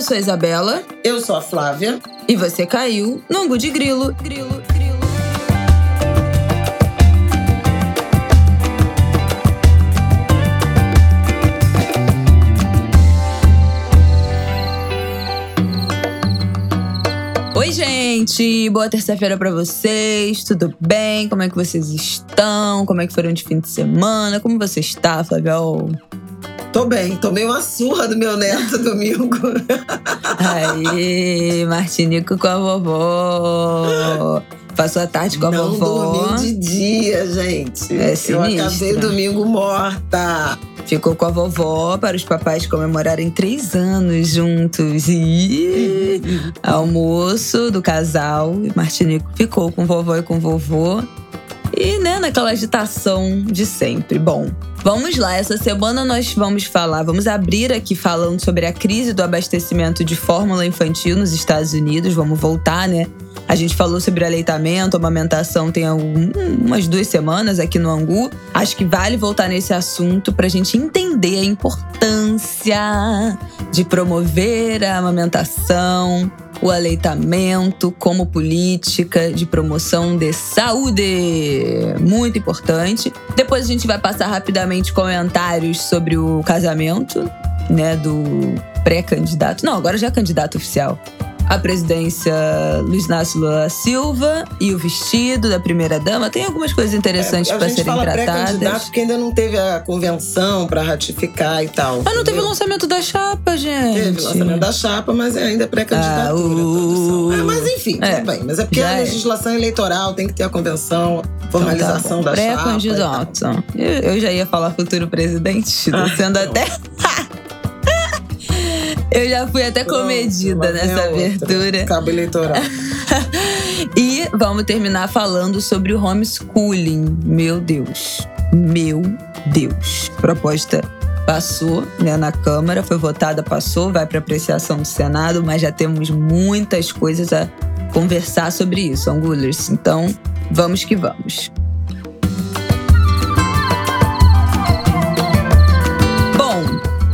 eu sou a Isabela. Eu sou a Flávia. E você caiu no Angu de Grilo. Grilo, grilo. Oi, gente! Boa terça-feira para vocês. Tudo bem? Como é que vocês estão? Como é que foram de fim de semana? Como você está, Flávio? Tô bem, tomei uma surra do meu neto domingo. Aí, Martinico com a vovó. Passou a tarde com a Não vovó. Não de dia, gente. É Eu sinistro. acabei domingo morta. Ficou com a vovó para os papais comemorarem três anos juntos. E almoço do casal. E Martinico ficou com vovó e com vovô. E, né, naquela agitação de sempre. Bom, vamos lá. Essa semana nós vamos falar, vamos abrir aqui falando sobre a crise do abastecimento de fórmula infantil nos Estados Unidos. Vamos voltar, né? A gente falou sobre aleitamento, amamentação tem algum- umas duas semanas aqui no Angu. Acho que vale voltar nesse assunto para a gente entender a importância de promover a amamentação, o aleitamento como política de promoção de saúde. Muito importante. Depois a gente vai passar rapidamente comentários sobre o casamento, né, do pré-candidato. Não, agora já é candidato oficial. A presidência Luiz Inácio Lula Silva e o vestido da primeira-dama. Tem algumas coisas interessantes É, para serem fala tratadas. pré-candidato porque ainda não teve a convenção pra ratificar e tal. Mas não teve entendeu? lançamento da chapa, gente. Teve lançamento da chapa, mas é ainda pré-candidatura. Ah, uh, produção. É, mas enfim, é. tudo bem. Mas é porque Já a é. legislação eleitoral tem que ter a convenção, formalização Então tá da chapa. Pré-candidato. Eu, eu já ia falar futuro presidente, tô Ah, sendo não. até. eu já fui até Pronto, comedida lá vem nessa abertura. Cabo eleitoral. E vamos terminar falando sobre o homeschooling. Meu Deus. Meu Deus. Proposta passou né, na Câmara, foi votada, passou, vai para apreciação do Senado, mas já temos muitas coisas a conversar sobre isso, Angulers. Então, vamos que vamos.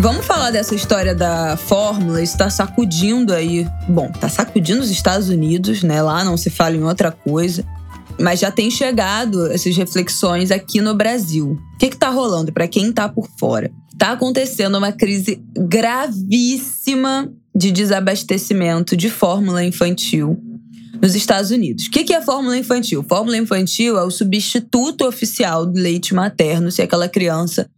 Vamos falar dessa história da fórmula. Isso tá sacudindo aí. Bom, tá sacudindo os Estados Unidos, né? Lá não se fala em outra coisa. Mas já tem chegado essas reflexões aqui no Brasil. O que, que tá rolando para quem tá por fora? Tá acontecendo uma crise gravíssima de desabastecimento de fórmula infantil nos Estados Unidos. O que é fórmula infantil? Fórmula infantil é o substituto oficial do leite materno se aquela criança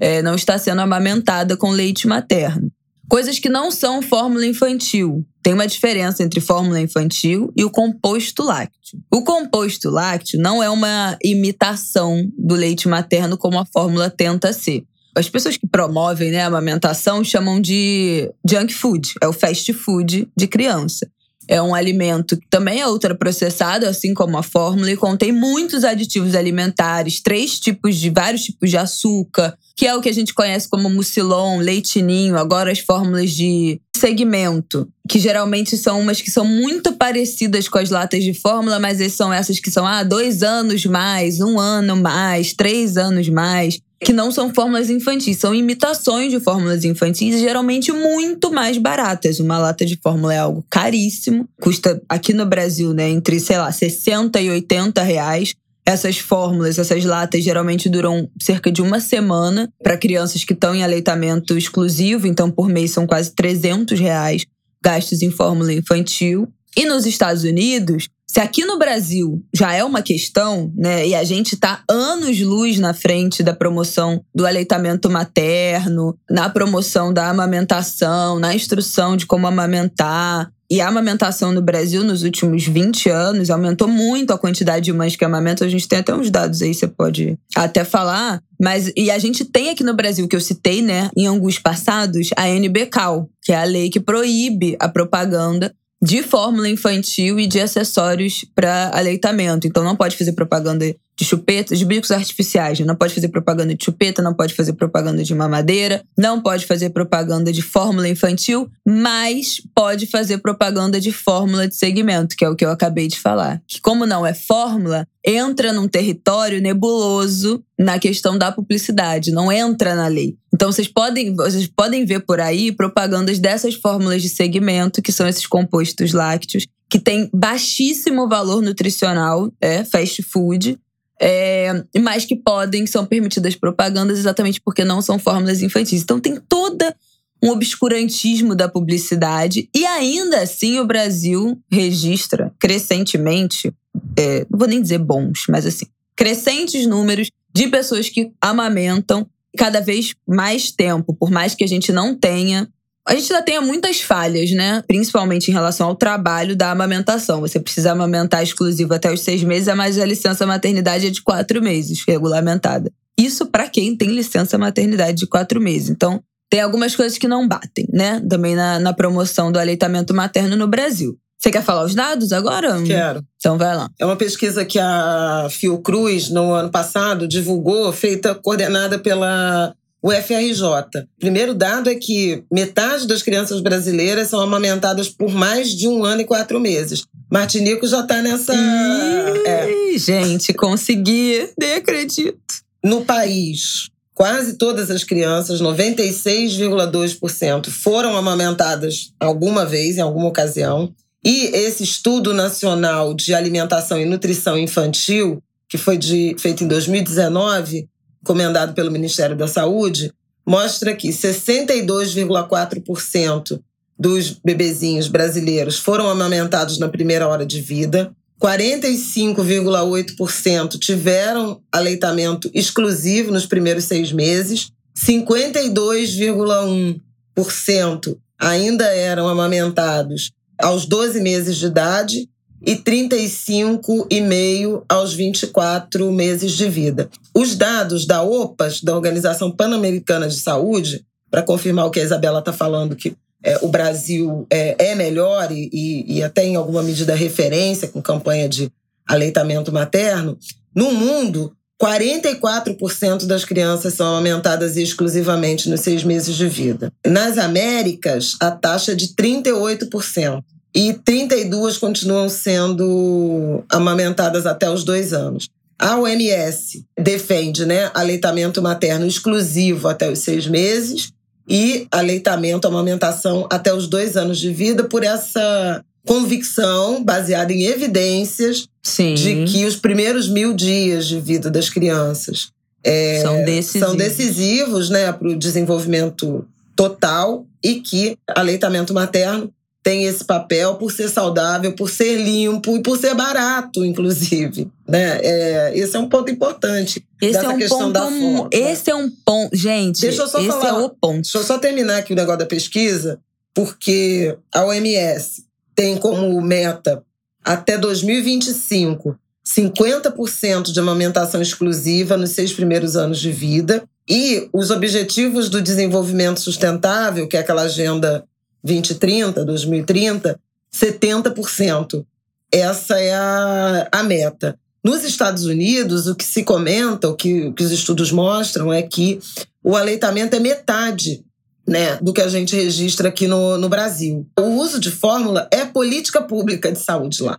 é, não está sendo amamentada com leite materno. Coisas que não são fórmula infantil. Tem uma diferença entre fórmula infantil e o composto lácteo. O composto lácteo não é uma imitação do leite materno como a fórmula tenta ser. As pessoas que promovem né, a amamentação chamam de junk food, é o fast food de criança. É um alimento que também é ultraprocessado, assim como a fórmula, e contém muitos aditivos alimentares, três tipos de vários tipos de açúcar, que é o que a gente conhece como mucilon, leitinho, agora as fórmulas de segmento, que geralmente são umas que são muito parecidas com as latas de fórmula, mas essas são essas que são ah, dois anos mais, um ano mais, três anos mais. Que não são fórmulas infantis, são imitações de fórmulas infantis e geralmente muito mais baratas. Uma lata de fórmula é algo caríssimo, custa aqui no Brasil, né, entre, sei lá, 60 e 80 reais. Essas fórmulas, essas latas geralmente duram cerca de uma semana para crianças que estão em aleitamento exclusivo, então por mês são quase 300 reais gastos em fórmula infantil. E nos Estados Unidos, se aqui no Brasil já é uma questão, né, e a gente está anos-luz na frente da promoção do aleitamento materno, na promoção da amamentação, na instrução de como amamentar, e a amamentação no Brasil, nos últimos 20 anos, aumentou muito a quantidade de mães que amamentam. A gente tem até uns dados aí, você pode até falar. Mas, e a gente tem aqui no Brasil, que eu citei, né, em alguns passados, a NBCAL, que é a lei que proíbe a propaganda de fórmula infantil e de acessórios para aleitamento. Então não pode fazer propaganda de chupeta, de bicos artificiais. Não pode fazer propaganda de chupeta, não pode fazer propaganda de mamadeira, não pode fazer propaganda de fórmula infantil, mas pode fazer propaganda de fórmula de segmento, que é o que eu acabei de falar. Que como não é fórmula, entra num território nebuloso na questão da publicidade, não entra na lei. Então vocês podem, vocês podem ver por aí propagandas dessas fórmulas de segmento, que são esses compostos lácteos, que têm baixíssimo valor nutricional, é fast food, é, mas que podem, são permitidas propagandas exatamente porque não são fórmulas infantis. Então tem toda um obscurantismo da publicidade e ainda assim o Brasil registra crescentemente, é, não vou nem dizer bons, mas assim, crescentes números de pessoas que amamentam cada vez mais tempo, por mais que a gente não tenha a gente ainda tem muitas falhas, né? Principalmente em relação ao trabalho da amamentação. Você precisa amamentar exclusivo até os seis meses, mas a licença maternidade é de quatro meses, regulamentada. Isso para quem tem licença maternidade de quatro meses. Então, tem algumas coisas que não batem, né? Também na, na promoção do aleitamento materno no Brasil. Você quer falar os dados agora? Quero. Então vai lá. É uma pesquisa que a Fiocruz, no ano passado, divulgou, feita coordenada pela o FRJ. Primeiro dado é que metade das crianças brasileiras são amamentadas por mais de um ano e quatro meses. Martinico já está nessa. Ih, é. Gente, consegui, nem acredito. No país, quase todas as crianças, 96,2%, foram amamentadas alguma vez, em alguma ocasião. E esse estudo nacional de alimentação e nutrição infantil, que foi de, feito em 2019, comendado pelo Ministério da Saúde, mostra que 62,4% dos bebezinhos brasileiros foram amamentados na primeira hora de vida, 45,8% tiveram aleitamento exclusivo nos primeiros seis meses, 52,1% ainda eram amamentados aos 12 meses de idade e 35,5 aos 24 meses de vida. Os dados da OPAS, da Organização Pan-Americana de Saúde, para confirmar o que a Isabela está falando, que é, o Brasil é, é melhor e, e, até em alguma medida referência com campanha de aleitamento materno, no mundo, 44% das crianças são amamentadas exclusivamente nos seis meses de vida. Nas Américas, a taxa é de 38% e 32 continuam sendo amamentadas até os dois anos. A OMS defende né, aleitamento materno exclusivo até os seis meses e aleitamento, amamentação até os dois anos de vida, por essa convicção baseada em evidências Sim. de que os primeiros mil dias de vida das crianças é, são decisivos, são decisivos né, para o desenvolvimento total e que aleitamento materno tem esse papel por ser saudável, por ser limpo e por ser barato, inclusive. Né? É, esse é um ponto importante. Esse dessa é um questão ponto. da forma. Esse é um ponto. Gente, Deixa eu só esse falar. é o ponto. Deixa eu só terminar aqui o negócio da pesquisa, porque a OMS tem como meta até 2025 50% de amamentação exclusiva nos seis primeiros anos de vida. E os Objetivos do Desenvolvimento Sustentável, que é aquela agenda 2030, 2030, 70%. Essa é a, a meta. Nos Estados Unidos, o que se comenta, o que, o que os estudos mostram é que o aleitamento é metade né, do que a gente registra aqui no, no Brasil. O uso de fórmula é política pública de saúde lá.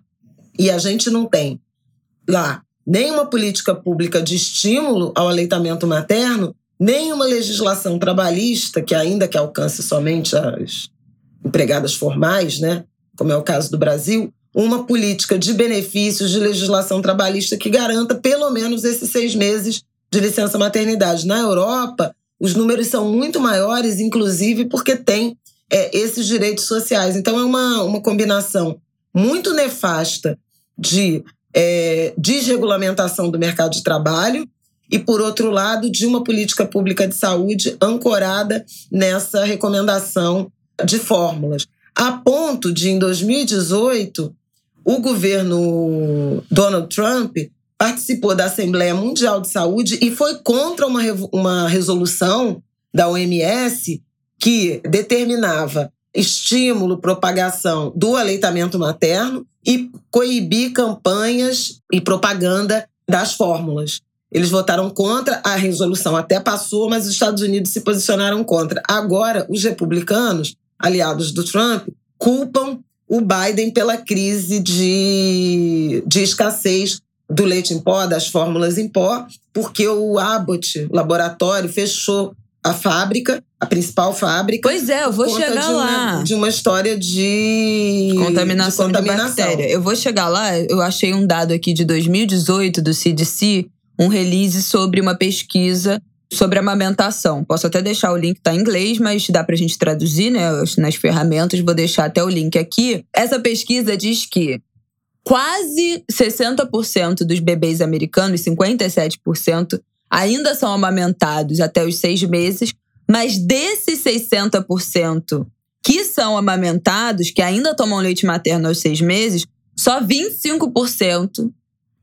E a gente não tem lá nenhuma política pública de estímulo ao aleitamento materno, nenhuma legislação trabalhista que ainda que alcance somente as empregadas formais, né, como é o caso do Brasil, uma política de benefícios de legislação trabalhista que garanta pelo menos esses seis meses de licença maternidade. Na Europa, os números são muito maiores, inclusive porque tem é, esses direitos sociais. Então, é uma, uma combinação muito nefasta de é, desregulamentação do mercado de trabalho e, por outro lado, de uma política pública de saúde ancorada nessa recomendação de fórmulas. A ponto de, em 2018, o governo Donald Trump participou da Assembleia Mundial de Saúde e foi contra uma, uma resolução da OMS que determinava estímulo, propagação do aleitamento materno e coibir campanhas e propaganda das fórmulas. Eles votaram contra a resolução, até passou, mas os Estados Unidos se posicionaram contra. Agora, os republicanos, aliados do Trump, culpam o Biden pela crise de, de escassez do leite em pó, das fórmulas em pó, porque o Abbott laboratório fechou a fábrica, a principal fábrica. Pois é, eu vou chegar de lá. Uma, de uma história de contaminação, de contaminação de bactéria. Eu vou chegar lá, eu achei um dado aqui de 2018 do CDC, um release sobre uma pesquisa sobre amamentação. Posso até deixar o link, tá em inglês, mas dá pra gente traduzir, né, nas ferramentas, vou deixar até o link aqui. Essa pesquisa diz que quase 60% dos bebês americanos, 57%, ainda são amamentados até os seis meses, mas desses 60% que são amamentados, que ainda tomam leite materno aos seis meses, só 25%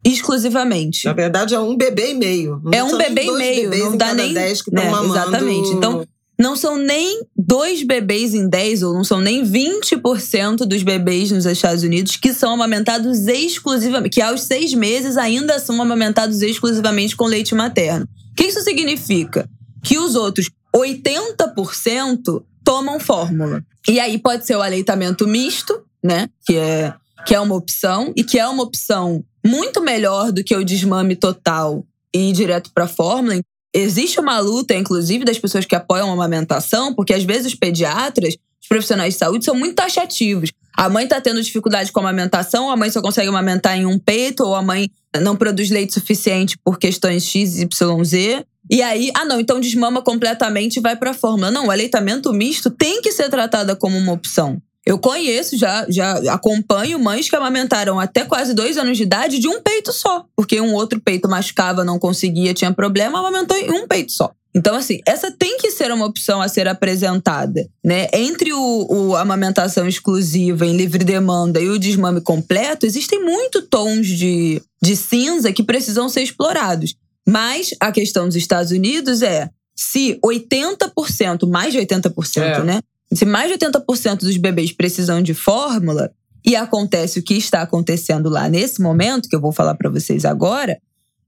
exclusivamente. Na verdade, é um bebê e meio. Não é um bebê e meio, não dá nem. Dez que né, mamando... Exatamente. Então, não são nem dois bebês em 10, ou não são nem 20% dos bebês nos Estados Unidos que são amamentados exclusivamente, que aos seis meses ainda são amamentados exclusivamente com leite materno. O que isso significa? Que os outros 80% tomam fórmula. E aí pode ser o aleitamento misto, né? Que é, que é uma opção, e que é uma opção muito melhor do que o desmame total e ir direto para fórmula. Existe uma luta, inclusive, das pessoas que apoiam a amamentação, porque às vezes os pediatras, os profissionais de saúde, são muito taxativos. A mãe está tendo dificuldade com a amamentação, a mãe só consegue amamentar em um peito, ou a mãe não produz leite suficiente por questões X, Y, Z. E aí, ah não, então desmama completamente e vai para a fórmula. Não, o aleitamento misto tem que ser tratada como uma opção. Eu conheço, já, já acompanho mães que amamentaram até quase dois anos de idade de um peito só. Porque um outro peito machucava, não conseguia, tinha problema, amamentou em um peito só. Então, assim, essa tem que ser uma opção a ser apresentada, né? Entre o, o amamentação exclusiva em livre demanda e o desmame completo, existem muito tons de, de cinza que precisam ser explorados. Mas a questão dos Estados Unidos é se 80%, mais de 80%, é. né? Se mais de 80% dos bebês precisam de fórmula e acontece o que está acontecendo lá nesse momento, que eu vou falar para vocês agora,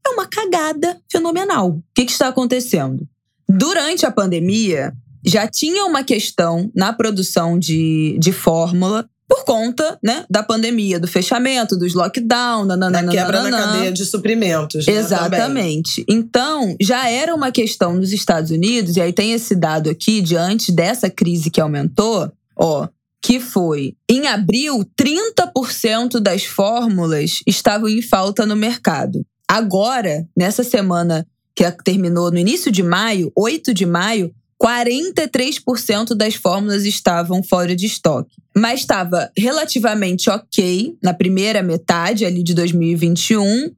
é uma cagada fenomenal. O que, que está acontecendo? Durante a pandemia, já tinha uma questão na produção de, de fórmula por conta né, da pandemia, do fechamento, dos lockdown, nananana, da quebra na cadeia de suprimentos. Né, Exatamente. Também. Então, já era uma questão nos Estados Unidos, e aí tem esse dado aqui, diante dessa crise que aumentou, ó, que foi em abril, 30% das fórmulas estavam em falta no mercado. Agora, nessa semana que terminou no início de maio, 8 de maio, 43% das fórmulas estavam fora de estoque. Mas estava relativamente ok na primeira metade ali de 2021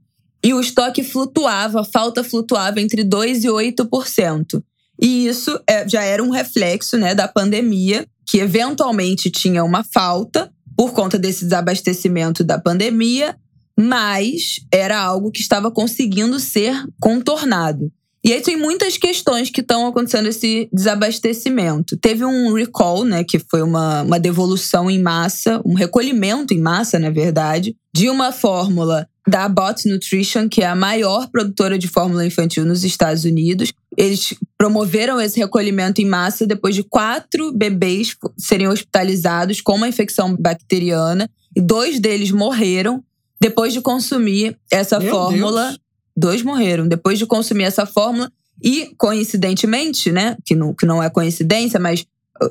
e o estoque flutuava, a falta flutuava entre 2% e 8%. E isso é, já era um reflexo né, da pandemia, que eventualmente tinha uma falta por conta desse desabastecimento da pandemia, mas era algo que estava conseguindo ser contornado. E aí tem muitas questões que estão acontecendo esse desabastecimento. Teve um recall, né, que foi uma, uma devolução em massa, um recolhimento em massa, na verdade, de uma fórmula da Bot Nutrition, que é a maior produtora de fórmula infantil nos Estados Unidos. Eles promoveram esse recolhimento em massa depois de quatro bebês serem hospitalizados com uma infecção bacteriana e dois deles morreram depois de consumir essa Meu fórmula. Deus Dois morreram depois de consumir essa fórmula. E, coincidentemente, né? Que não, que não é coincidência, mas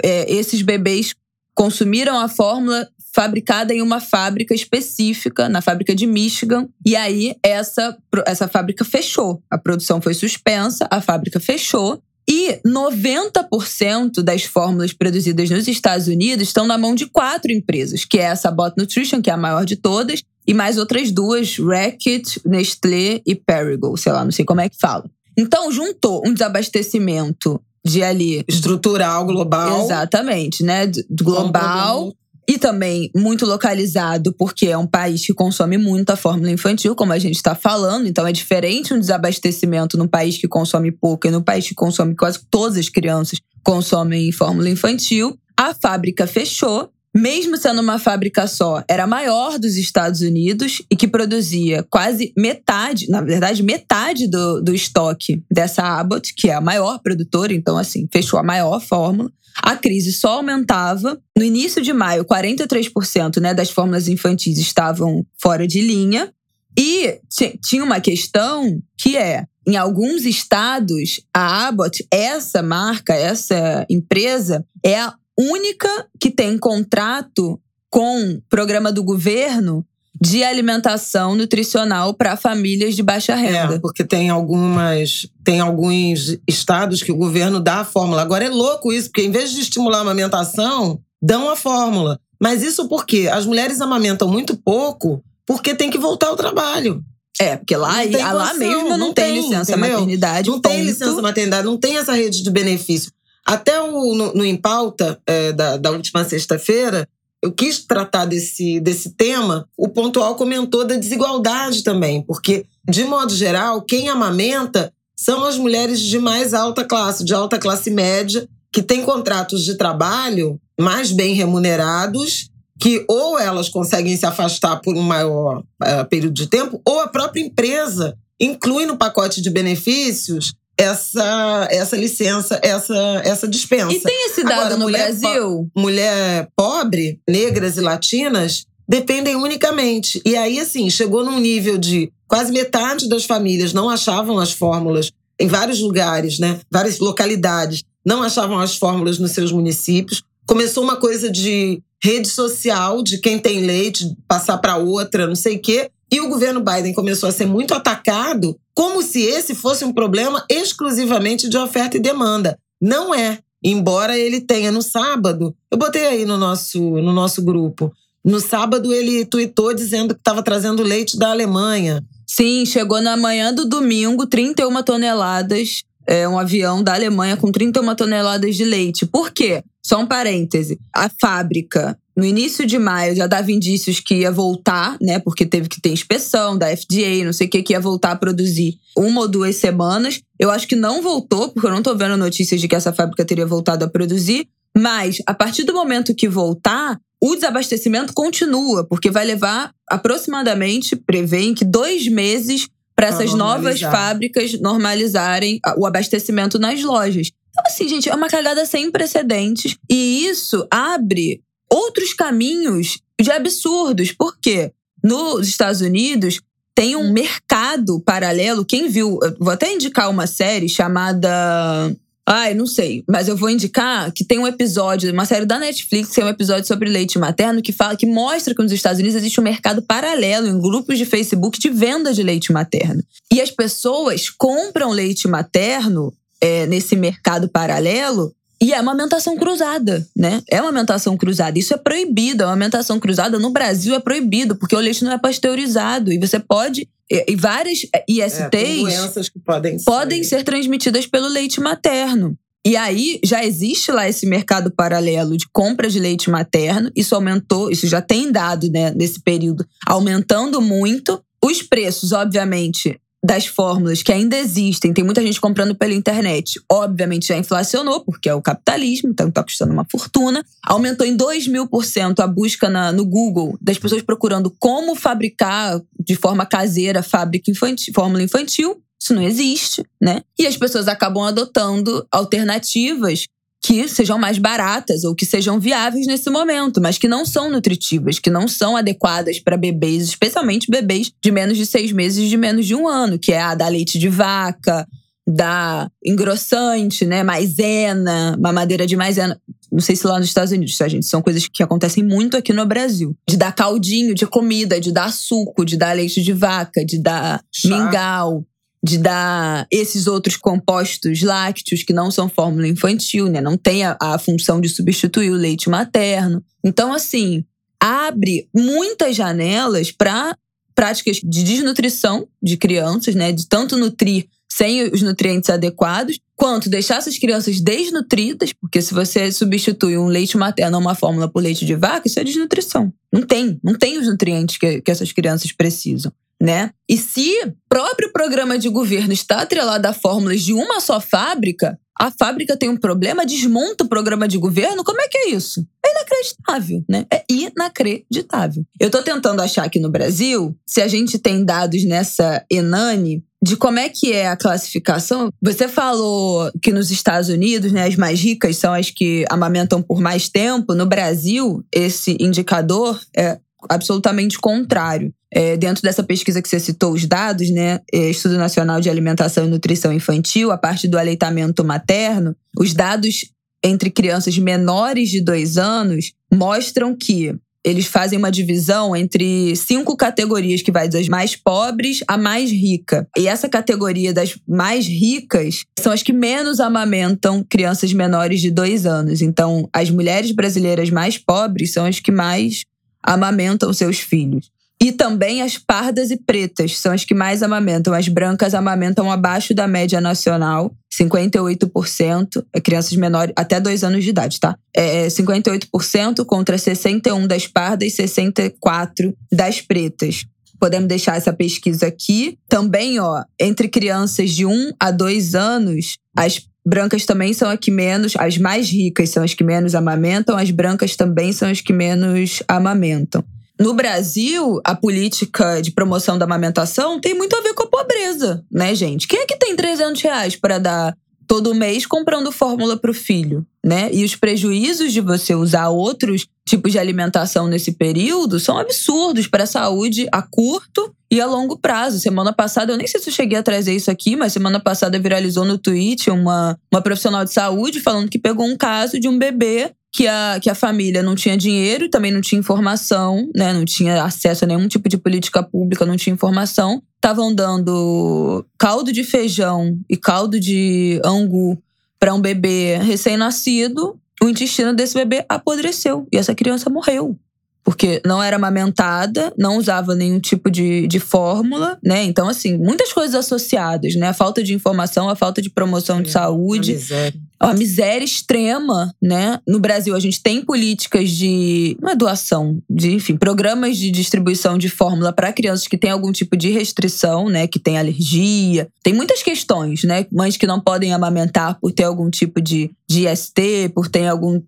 é, esses bebês consumiram a fórmula fabricada em uma fábrica específica, na fábrica de Michigan. E aí, essa, essa fábrica fechou. A produção foi suspensa, a fábrica fechou. E 90% das fórmulas produzidas nos Estados Unidos estão na mão de quatro empresas, que é essa Bot Nutrition, que é a maior de todas, e mais outras duas, Reckitt, Nestlé e Perrigo, sei lá, não sei como é que fala. Então, juntou um desabastecimento de ali. Estrutural, global. Exatamente, né? Global. E também muito localizado, porque é um país que consome muita fórmula infantil, como a gente está falando. Então é diferente um desabastecimento num país que consome pouco e no país que consome quase todas as crianças consomem fórmula infantil. A fábrica fechou mesmo sendo uma fábrica só, era a maior dos Estados Unidos e que produzia quase metade, na verdade, metade do, do estoque dessa Abbott, que é a maior produtora, então, assim, fechou a maior fórmula. A crise só aumentava. No início de maio, 43% né, das fórmulas infantis estavam fora de linha. E tinha uma questão que é, em alguns estados, a Abbott, essa marca, essa empresa, é a única que tem contrato com programa do governo de alimentação nutricional para famílias de baixa renda. É, porque tem algumas, tem alguns estados que o governo dá a fórmula. Agora é louco isso, porque em vez de estimular a amamentação, dão a fórmula. Mas isso porque as mulheres amamentam muito pouco, porque tem que voltar ao trabalho. É, porque lá, lá mesmo não, não tem, tem, licença entendeu? maternidade. Não ponto. tem licença maternidade, não tem essa rede de benefício. Até o, no, no Em Pauta, é, da, da última sexta-feira, eu quis tratar desse, desse tema. O Pontual comentou da desigualdade também, porque, de modo geral, quem amamenta são as mulheres de mais alta classe, de alta classe média, que têm contratos de trabalho mais bem remunerados, que ou elas conseguem se afastar por um maior uh, período de tempo, ou a própria empresa inclui no pacote de benefícios essa, essa licença, essa, essa dispensa. E tem esse dado Agora, no mulher Brasil? Po mulher pobre, negras e latinas dependem unicamente. E aí, assim, chegou num nível de quase metade das famílias não achavam as fórmulas em vários lugares, né? Várias localidades não achavam as fórmulas nos seus municípios. Começou uma coisa de rede social, de quem tem leite, passar para outra, não sei o quê. E o governo Biden começou a ser muito atacado, como se esse fosse um problema exclusivamente de oferta e demanda. Não é. Embora ele tenha no sábado, eu botei aí no nosso, no nosso grupo. No sábado ele tweetou dizendo que estava trazendo leite da Alemanha. Sim, chegou na manhã do domingo, 31 toneladas, é, um avião da Alemanha com 31 toneladas de leite. Por quê? Só um parêntese. A fábrica no início de maio já dava indícios que ia voltar, né? Porque teve que ter inspeção da FDA, não sei o que, que ia voltar a produzir uma ou duas semanas. Eu acho que não voltou, porque eu não tô vendo notícias de que essa fábrica teria voltado a produzir. Mas, a partir do momento que voltar, o desabastecimento continua, porque vai levar aproximadamente, prevêem que dois meses para essas novas fábricas normalizarem o abastecimento nas lojas. Então, assim, gente, é uma cagada sem precedentes. E isso abre outros caminhos de absurdos. Por quê? Nos Estados Unidos, tem um mercado paralelo. Quem viu, vou até indicar uma série chamada. Ai, não sei, mas eu vou indicar que tem um episódio, uma série da Netflix, que é um episódio sobre leite materno, que fala que mostra que nos Estados Unidos existe um mercado paralelo em grupos de Facebook de venda de leite materno. E as pessoas compram leite materno é, nesse mercado paralelo e é amamentação cruzada, né? É amamentação cruzada. Isso é proibido. A amamentação cruzada no Brasil é proibido, porque o leite não é pasteurizado. E você pode. E várias ISTs é, doenças que podem, podem ser. ser transmitidas pelo leite materno. E aí já existe lá esse mercado paralelo de compra de leite materno. Isso aumentou, isso já tem dado né, nesse período, aumentando muito. Os preços, obviamente, das fórmulas que ainda existem, tem muita gente comprando pela internet, obviamente já inflacionou, porque é o capitalismo, então tá custando uma fortuna. Aumentou em 2 mil por cento a busca na, no Google das pessoas procurando como fabricar de forma caseira fábrica infantil, fórmula infantil. Isso não existe, né? E as pessoas acabam adotando alternativas que sejam mais baratas ou que sejam viáveis nesse momento, mas que não são nutritivas, que não são adequadas para bebês, especialmente bebês de menos de seis meses, de menos de um ano, que é a da leite de vaca, da engrossante, né, maisena, mamadeira de maisena. Não sei se lá nos Estados Unidos, tá, gente? São coisas que acontecem muito aqui no Brasil. De dar caldinho de comida, de dar suco, de dar leite de vaca, de dar Chá. mingau de dar esses outros compostos lácteos que não são fórmula infantil, né? Não tem a, a função de substituir o leite materno. Então, assim, abre muitas janelas para práticas de desnutrição de crianças, né? De tanto nutrir sem os nutrientes adequados, quanto deixar essas crianças desnutridas, porque se você substitui um leite materno ou uma fórmula por leite de vaca, isso é desnutrição. Não tem, não tem os nutrientes que, que essas crianças precisam. Né? E se o próprio programa de governo está atrelado a fórmulas de uma só fábrica, a fábrica tem um problema, desmonta o programa de governo, como é que é isso? É inacreditável, né? É inacreditável. Eu tô tentando achar aqui no Brasil se a gente tem dados nessa Enani de como é que é a classificação. Você falou que nos Estados Unidos, né, as mais ricas são as que amamentam por mais tempo. No Brasil, esse indicador é absolutamente contrário. É, dentro dessa pesquisa que você citou os dados, né, é, Estudo Nacional de Alimentação e Nutrição Infantil, a parte do aleitamento materno, os dados entre crianças menores de dois anos mostram que eles fazem uma divisão entre cinco categorias que vai das mais pobres à mais rica. E essa categoria das mais ricas são as que menos amamentam crianças menores de dois anos. Então, as mulheres brasileiras mais pobres são as que mais amamentam seus filhos. E também as pardas e pretas são as que mais amamentam. As brancas amamentam abaixo da média nacional, 58%, é crianças menores, até dois anos de idade, tá? É 58% contra 61% das pardas e 64% das pretas. Podemos deixar essa pesquisa aqui. Também, ó, entre crianças de 1 a 2 anos, as brancas também são as que menos, as mais ricas são as que menos amamentam, as brancas também são as que menos amamentam. No Brasil, a política de promoção da amamentação tem muito a ver com a pobreza, né, gente? Quem é que tem 300 reais para dar todo mês comprando fórmula para o filho, né? E os prejuízos de você usar outros tipos de alimentação nesse período são absurdos para a saúde a curto e a longo prazo. Semana passada, eu nem sei se eu cheguei a trazer isso aqui, mas semana passada viralizou no tweet uma, uma profissional de saúde falando que pegou um caso de um bebê que a, que a família não tinha dinheiro e também não tinha informação, né? Não tinha acesso a nenhum tipo de política pública, não tinha informação. Estavam dando caldo de feijão e caldo de angu para um bebê recém-nascido. O intestino desse bebê apodreceu e essa criança morreu porque não era amamentada, não usava nenhum tipo de, de fórmula, né? Então, assim, muitas coisas associadas, né? A falta de informação, a falta de promoção de saúde. Uma miséria extrema, né? No Brasil, a gente tem políticas de. Não é doação, de, enfim, programas de distribuição de fórmula para crianças que têm algum tipo de restrição, né? Que tem alergia. Tem muitas questões, né? Mães que não podem amamentar por ter algum tipo de, de IST, por ter algum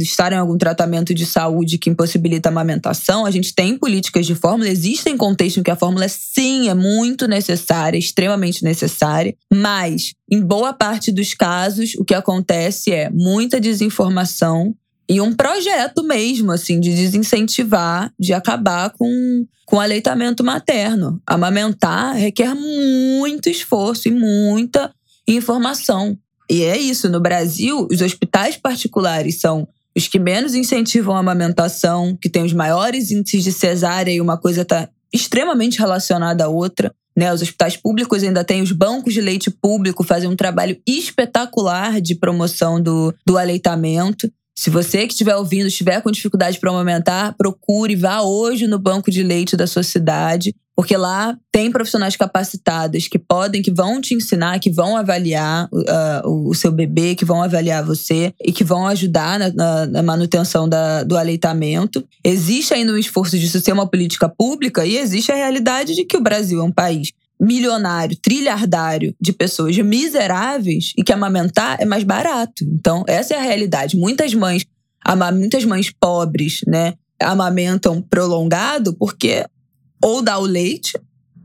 estar em algum tratamento de saúde que impossibilita a amamentação, a gente tem políticas de fórmula, existem contextos em que a fórmula sim é muito necessária, extremamente necessária, mas em boa parte dos casos o que acontece é muita desinformação e um projeto mesmo, assim, de desincentivar, de acabar com, com o aleitamento materno. Amamentar requer muito esforço e muita informação. E é isso, no Brasil, os hospitais particulares são os que menos incentivam a amamentação, que têm os maiores índices de cesárea e uma coisa está extremamente relacionada à outra. Né? Os hospitais públicos ainda têm os bancos de leite público, fazem um trabalho espetacular de promoção do, do aleitamento. Se você que estiver ouvindo estiver com dificuldade para amamentar, procure, vá hoje no banco de leite da sua cidade, porque lá tem profissionais capacitados que podem, que vão te ensinar, que vão avaliar uh, o seu bebê, que vão avaliar você e que vão ajudar na, na, na manutenção da, do aleitamento. Existe ainda um esforço disso ser uma política pública e existe a realidade de que o Brasil é um país milionário, trilhardário de pessoas miseráveis e que amamentar é mais barato. Então, essa é a realidade. Muitas mães, muitas mães pobres, né, amamentam prolongado porque ou dá o leite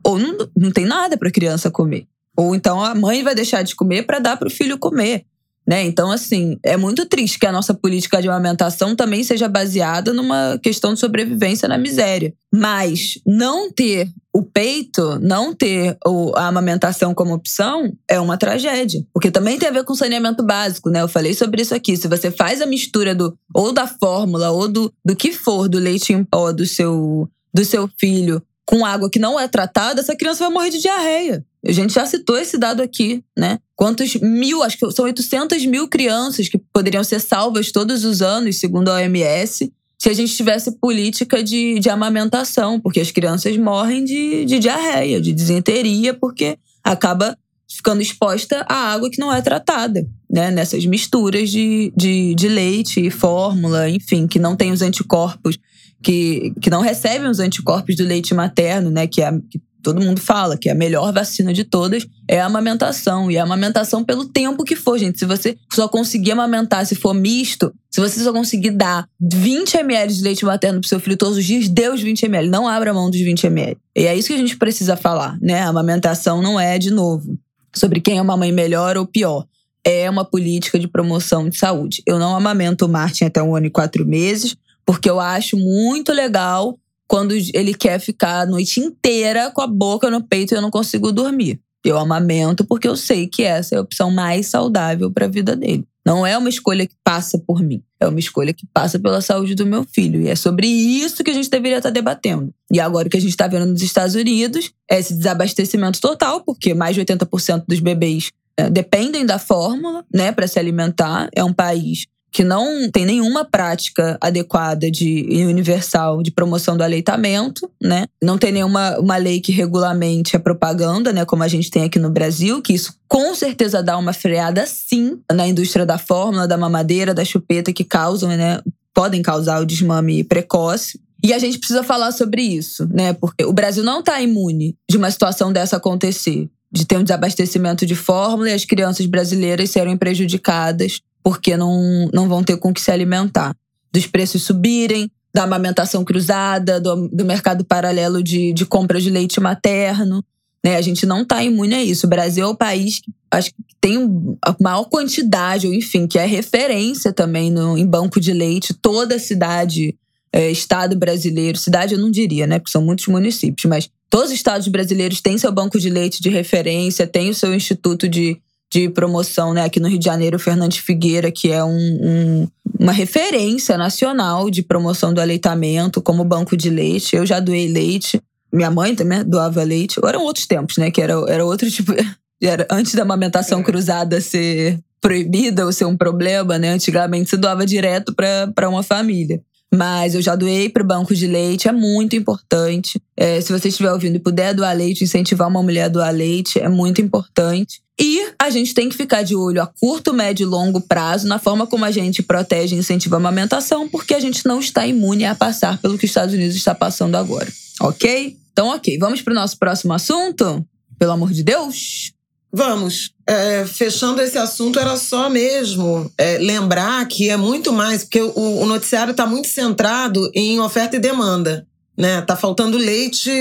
ou não, não tem nada para a criança comer. Ou então a mãe vai deixar de comer para dar para o filho comer. Né? Então, assim, é muito triste que a nossa política de amamentação também seja baseada numa questão de sobrevivência na miséria. Mas não ter o peito, não ter a amamentação como opção, é uma tragédia. Porque também tem a ver com saneamento básico, né? Eu falei sobre isso aqui. Se você faz a mistura do ou da fórmula ou do, do que for do leite em pó do seu, do seu filho com água que não é tratada, essa criança vai morrer de diarreia. A gente já citou esse dado aqui, né? Quantos mil, acho que são 800 mil crianças que poderiam ser salvas todos os anos, segundo a OMS, se a gente tivesse política de, de amamentação, porque as crianças morrem de, de diarreia, de disenteria, porque acaba ficando exposta à água que não é tratada, né? Nessas misturas de, de, de leite fórmula, enfim, que não tem os anticorpos que, que não recebem os anticorpos do leite materno, né? Que, é, que todo mundo fala que a melhor vacina de todas é a amamentação. E a amamentação pelo tempo que for, gente. Se você só conseguir amamentar, se for misto, se você só conseguir dar 20 ml de leite materno pro seu filho todos os dias, dê os 20 ml. Não abra mão dos 20 ml. E é isso que a gente precisa falar, né? A amamentação não é, de novo, sobre quem é uma mãe melhor ou pior. É uma política de promoção de saúde. Eu não amamento o Martin até um ano e quatro meses, porque eu acho muito legal quando ele quer ficar a noite inteira com a boca no peito e eu não consigo dormir. Eu amamento porque eu sei que essa é a opção mais saudável para a vida dele. Não é uma escolha que passa por mim, é uma escolha que passa pela saúde do meu filho. E é sobre isso que a gente deveria estar tá debatendo. E agora o que a gente está vendo nos Estados Unidos é esse desabastecimento total, porque mais de 80% dos bebês é, dependem da fórmula, né, para se alimentar. É um país que não tem nenhuma prática adequada de universal de promoção do aleitamento, né? Não tem nenhuma uma lei que regulamente a propaganda, né, como a gente tem aqui no Brasil, que isso com certeza dá uma freada sim na indústria da fórmula, da mamadeira, da chupeta que causam, né, podem causar o desmame precoce. E a gente precisa falar sobre isso, né? Porque o Brasil não está imune de uma situação dessa acontecer, de ter um desabastecimento de fórmula e as crianças brasileiras serem prejudicadas porque não, não vão ter com que se alimentar. Dos preços subirem, da amamentação cruzada, do, do mercado paralelo de, de compra de leite materno. Né? A gente não está imune a isso. O Brasil é o país que acho que tem a maior quantidade, ou enfim, que é referência também no, em banco de leite. Toda cidade, é, estado brasileiro, cidade eu não diria, né? Porque são muitos municípios, mas todos os estados brasileiros têm seu banco de leite de referência, tem o seu instituto de de promoção, né? Aqui no Rio de Janeiro, Fernandes Figueira, que é um, um, uma referência nacional de promoção do aleitamento, como banco de leite. Eu já doei leite. Minha mãe também doava leite. Eram outros tempos, né? Que era, era outro tipo. Era antes da amamentação é. cruzada ser proibida ou ser um problema, né? Antigamente se doava direto para uma família. Mas eu já doei para o banco de leite, é muito importante. É, se você estiver ouvindo e puder doar leite, incentivar uma mulher a doar leite, é muito importante. E a gente tem que ficar de olho a curto, médio e longo prazo na forma como a gente protege e incentiva a amamentação, porque a gente não está imune a passar pelo que os Estados Unidos está passando agora. Ok? Então, ok. Vamos para o nosso próximo assunto? Pelo amor de Deus? Vamos. É, fechando esse assunto, era só mesmo é, lembrar que é muito mais, porque o, o noticiário está muito centrado em oferta e demanda. Né? Tá faltando leite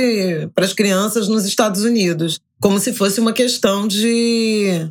para as crianças nos Estados Unidos, como se fosse uma questão de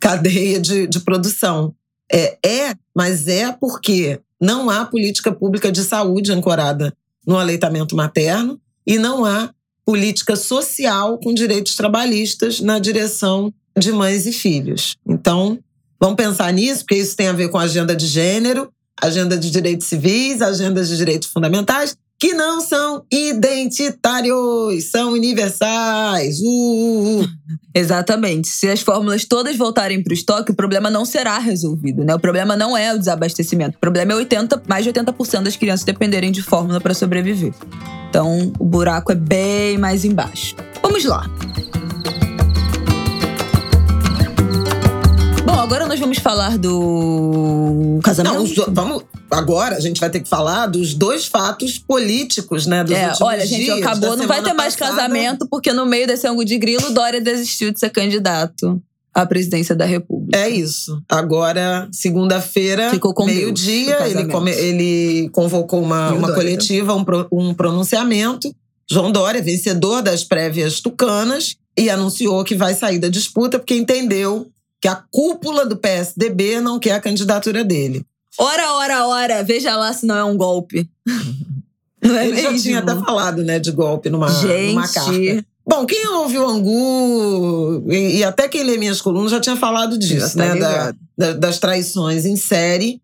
cadeia de, de produção. É, é, mas é porque não há política pública de saúde ancorada no aleitamento materno e não há política social com direitos trabalhistas na direção de mães e filhos. Então, vamos pensar nisso, porque isso tem a ver com agenda de gênero, agenda de direitos civis, agenda de direitos fundamentais, que não são identitários, são universais. Uh, uh, uh. Exatamente. Se as fórmulas todas voltarem para o estoque, o problema não será resolvido, né? O problema não é o desabastecimento. O problema é 80, mais de 80% das crianças dependerem de fórmula para sobreviver. Então, o buraco é bem mais embaixo. Vamos lá. agora nós vamos falar do casamento. Não, os, vamos, agora a gente vai ter que falar dos dois fatos políticos, né? Dos é, olha, gente, acabou, não vai ter mais passada. casamento, porque no meio desse ângulo de grilo, Dória desistiu de ser candidato à presidência da República. É isso. Agora, segunda-feira, meio-dia, ele, come, ele convocou uma, uma coletiva, um, pro, um pronunciamento. João Dória, vencedor das prévias tucanas, e anunciou que vai sair da disputa porque entendeu que a cúpula do PSDB não quer a candidatura dele. Ora, ora, ora, veja lá se não é um golpe. Não é Ele mesmo? já tinha até falado, né, de golpe numa, Gente. numa carta. Bom, quem ouve o Angu e, e, até quem lê minhas colunas já tinha falado disso, tá né? Da, da, das traições em série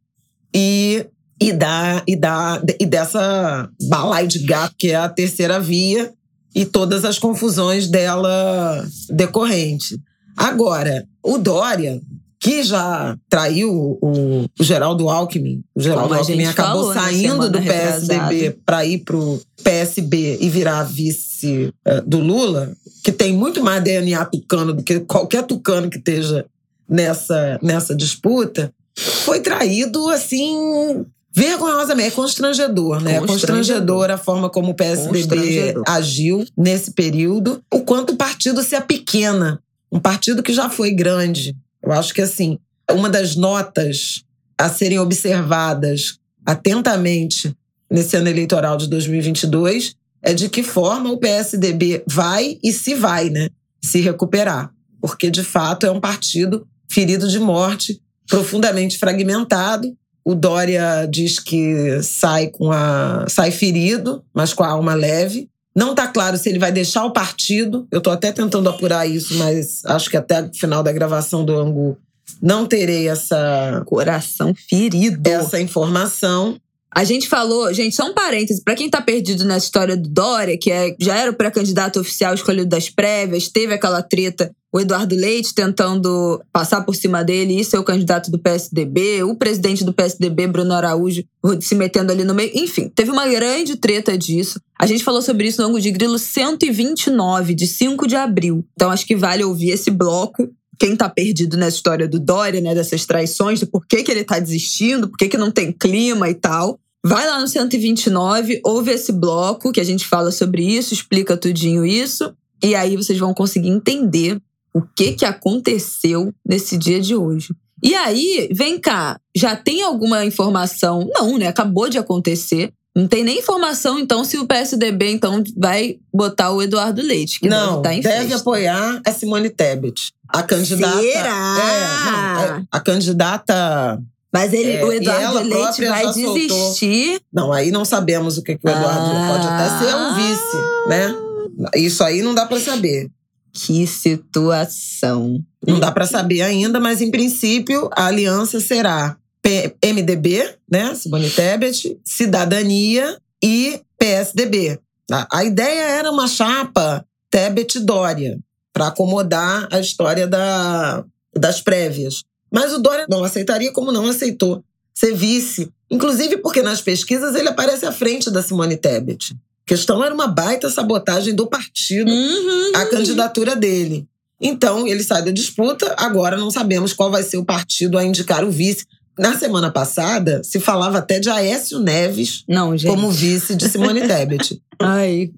e, e, da, e, da, e dessa balaio de gato que é a terceira via e todas as confusões dela decorrente. Agora, o Dória, que já traiu o, o Geraldo Alckmin. O Geraldo Como Alckmin acabou falou, saindo do PSDB para ir para o PSB e virar vice uh, do Lula, que tem muito mais DNA tucano do que qualquer tucano que esteja nessa, nessa disputa, foi traído assim vergonhosamente, é constrangedor, né? É constrangedor a forma como o PSDB agiu nesse período, o quanto o partido se apequena. Um partido que já foi grande. Eu acho que, assim, uma das notas a serem observadas atentamente nesse ano eleitoral de 2022 é de que forma o PSDB vai e se vai, né? Se recuperar. Porque, de fato, é um partido ferido de morte, profundamente fragmentado. O Dória diz que sai com a sai ferido, mas com a alma leve. Não está claro se ele vai deixar o partido. Eu estou até tentando apurar isso, mas acho que até o final da gravação do Angu não terei essa coração ferido. Essa informação. A gente falou, gente, só um parêntese, para quem tá perdido nessa história do Dória, que é, já era o pré-candidato oficial escolhido das prévias, teve aquela treta, o Eduardo Leite tentando passar por cima dele e ser o candidato do PSDB, o presidente do PSDB, Bruno Araújo, se metendo ali no meio. Enfim, teve uma grande treta disso. A gente falou sobre isso no ângulo de grilo 129, de 5 de abril. Então acho que vale ouvir esse bloco quem tá perdido nessa história do Dória, né, dessas traições, de por que, ele tá desistindo, por que, que não tem clima e tal. Vai lá no 129, ouve esse bloco que a gente fala sobre isso, explica tudinho isso, e aí vocês vão conseguir entender o que que aconteceu nesse dia de hoje. E aí, vem cá, já tem alguma informação? Não, né? Acabou de acontecer. Não tem nem informação, então, se o PSDB então vai botar o Eduardo Leite, que não, deve, tá deve apoiar a Simone Tebet. A candidata. Será? É, não, é, a candidata. Mas ele, é, o Eduardo Leite vai desistir. Soltou. Não, aí não sabemos o que, que o Eduardo ah. pode até ser um vice, né? Isso aí não dá para saber. Que situação. Não dá para saber ainda, mas em princípio a aliança será MDB, né? Simone Tebet, Cidadania e PSDB. A ideia era uma chapa Tebet-Dória para acomodar a história da, das prévias. Mas o Dória não aceitaria, como não aceitou ser vice. Inclusive porque nas pesquisas ele aparece à frente da Simone Tebet. A questão era uma baita sabotagem do partido uhum, à candidatura dele. Então, ele sai da disputa, agora não sabemos qual vai ser o partido a indicar o vice. Na semana passada, se falava até de Aécio Neves não, como vice de Simone Tebet. Ai,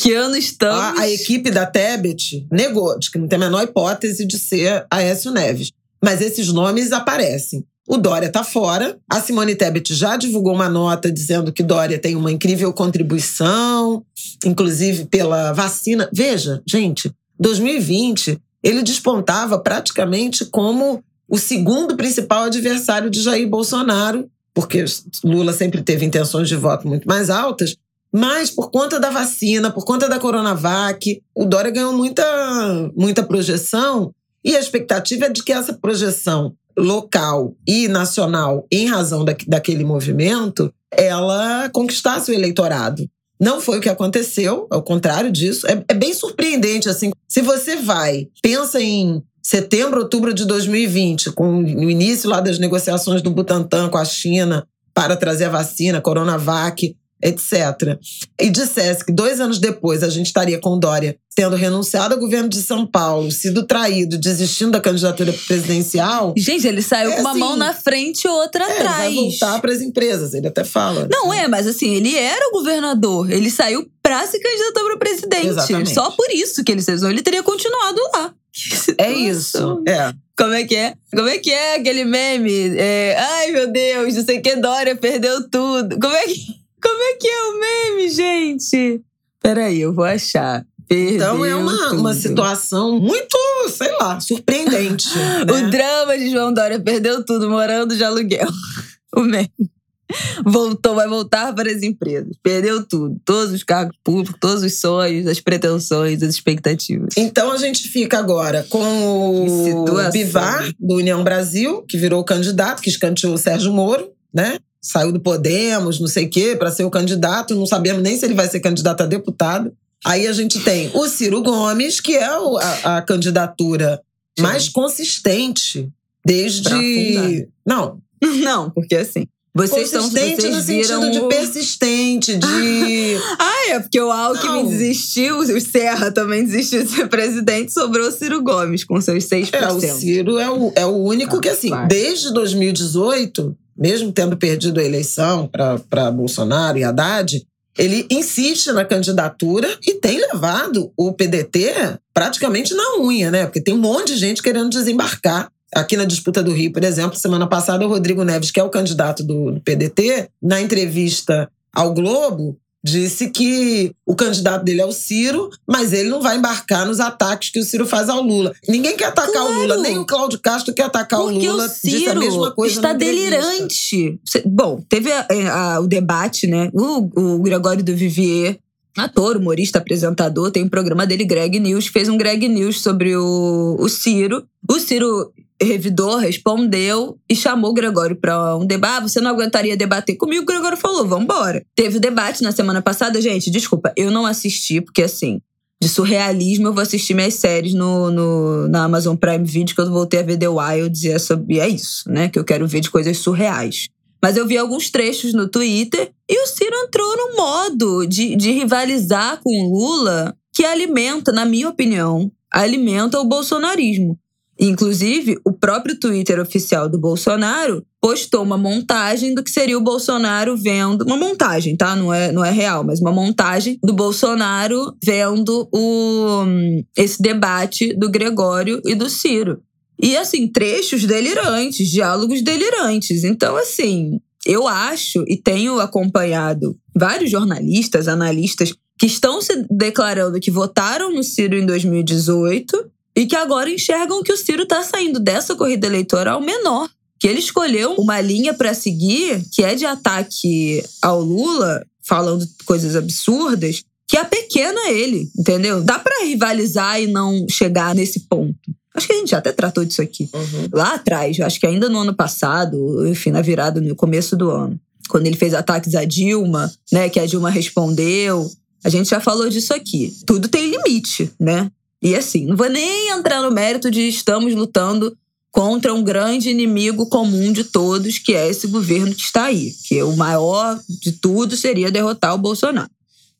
que ano estamos? A, a, equipe da Tebet negou, de que não tem a menor hipótese de ser Aécio Neves. Mas esses nomes aparecem. O Dória está fora. A Simone Tebet já divulgou uma nota dizendo que Dória tem uma incrível contribuição, inclusive pela vacina. Veja, gente, 2020 ele despontava praticamente como o segundo principal adversário de Jair Bolsonaro, porque Lula sempre teve intenções de voto muito mais altas, mas por conta da vacina, por conta da Coronavac, o Dória ganhou muita, muita projeção e a expectativa é de que essa projeção local e nacional, em razão da, daquele movimento, ela conquistasse o eleitorado. Não foi o que aconteceu, ao contrário disso. É, é bem surpreendente, assim. Se você vai, pensa em setembro, outubro de 2020, com o início lá das negociações do Butantan com a China para trazer a vacina, Coronavac, etc. E dissesse que dois anos depois a gente estaria com Dória tendo renunciado ao governo de São Paulo, sido traído, desistindo da candidatura presidencial. Gente, ele saiu é com uma assim, mão na frente e outra é, atrás. Vai voltar para as empresas, ele até fala. Não é, mas assim, ele era o governador. Ele saiu para se candidatar para presidente. Exatamente. Só por isso que ele saiu. Ele teria continuado lá. É isso. É. Como é que é? Como é que é aquele meme? É, Ai, meu Deus, não sei o que, Dória perdeu tudo. Como é que, como é, que é o meme, gente? Peraí, eu vou achar. Perdeu então é uma, uma situação muito, sei lá, surpreendente. né? O drama de João Dória perdeu tudo morando de aluguel. O meme. Voltou, vai voltar para as empresas. Perdeu tudo. Todos os cargos públicos, todos os sonhos, as pretensões, as expectativas. Então a gente fica agora com o Bivar, do União Brasil, que virou candidato, que escanteou o Sérgio Moro, né? Saiu do Podemos, não sei o quê, para ser o candidato. Não sabemos nem se ele vai ser candidato a deputado. Aí a gente tem o Ciro Gomes, que é a, a candidatura Sim. mais consistente desde. Não. Não, porque assim. Vocês estão, vocês no sentido de persistente, de. ah, é porque o Alckmin desistiu, o Serra também desistiu de ser presidente, sobrou o Ciro Gomes com seus 6%. É, o Ciro é o, é o único ah, que, assim, vai. desde 2018, mesmo tendo perdido a eleição para Bolsonaro e Haddad, ele insiste na candidatura e tem levado o PDT praticamente na unha, né? Porque tem um monte de gente querendo desembarcar. Aqui na disputa do Rio, por exemplo, semana passada, o Rodrigo Neves, que é o candidato do PDT, na entrevista ao Globo, disse que o candidato dele é o Ciro, mas ele não vai embarcar nos ataques que o Ciro faz ao Lula. Ninguém quer atacar claro. o Lula, nem o Cláudio Castro quer atacar Porque o Lula. O Ciro disse a mesma coisa está delirante. Bom, teve a, a, o debate, né? O, o Gregório do Vivier ator, humorista, apresentador, tem um programa dele, Greg News, fez um Greg News sobre o, o Ciro. O Ciro revidor respondeu e chamou o Gregório para um debate. Ah, você não aguentaria debater comigo? O Gregório falou: vamos embora. Teve debate na semana passada. Gente, desculpa, eu não assisti, porque assim, de surrealismo, eu vou assistir minhas séries no, no, na Amazon Prime Video, que eu voltei a ver The Wild, e é, sobre, é isso, né? Que eu quero ver de coisas surreais. Mas eu vi alguns trechos no Twitter e o Ciro entrou no modo de, de rivalizar com o Lula, que alimenta, na minha opinião, alimenta o bolsonarismo. Inclusive, o próprio Twitter oficial do Bolsonaro postou uma montagem do que seria o Bolsonaro vendo. Uma montagem, tá? Não é, não é real, mas uma montagem do Bolsonaro vendo o, esse debate do Gregório e do Ciro. E, assim, trechos delirantes, diálogos delirantes. Então, assim, eu acho e tenho acompanhado vários jornalistas, analistas que estão se declarando que votaram no Ciro em 2018 e que agora enxergam que o Ciro está saindo dessa corrida eleitoral menor. Que ele escolheu uma linha para seguir que é de ataque ao Lula, falando coisas absurdas, que é pequena a ele, entendeu? Dá para rivalizar e não chegar nesse ponto. Acho que a gente já até tratou disso aqui. Uhum. Lá atrás, acho que ainda no ano passado, enfim, na virada, no começo do ano. Quando ele fez ataques à Dilma, né, que a Dilma respondeu. A gente já falou disso aqui. Tudo tem limite, né? E assim, não vou nem entrar no mérito de estamos lutando contra um grande inimigo comum de todos, que é esse governo que está aí. Que o maior de tudo seria derrotar o Bolsonaro.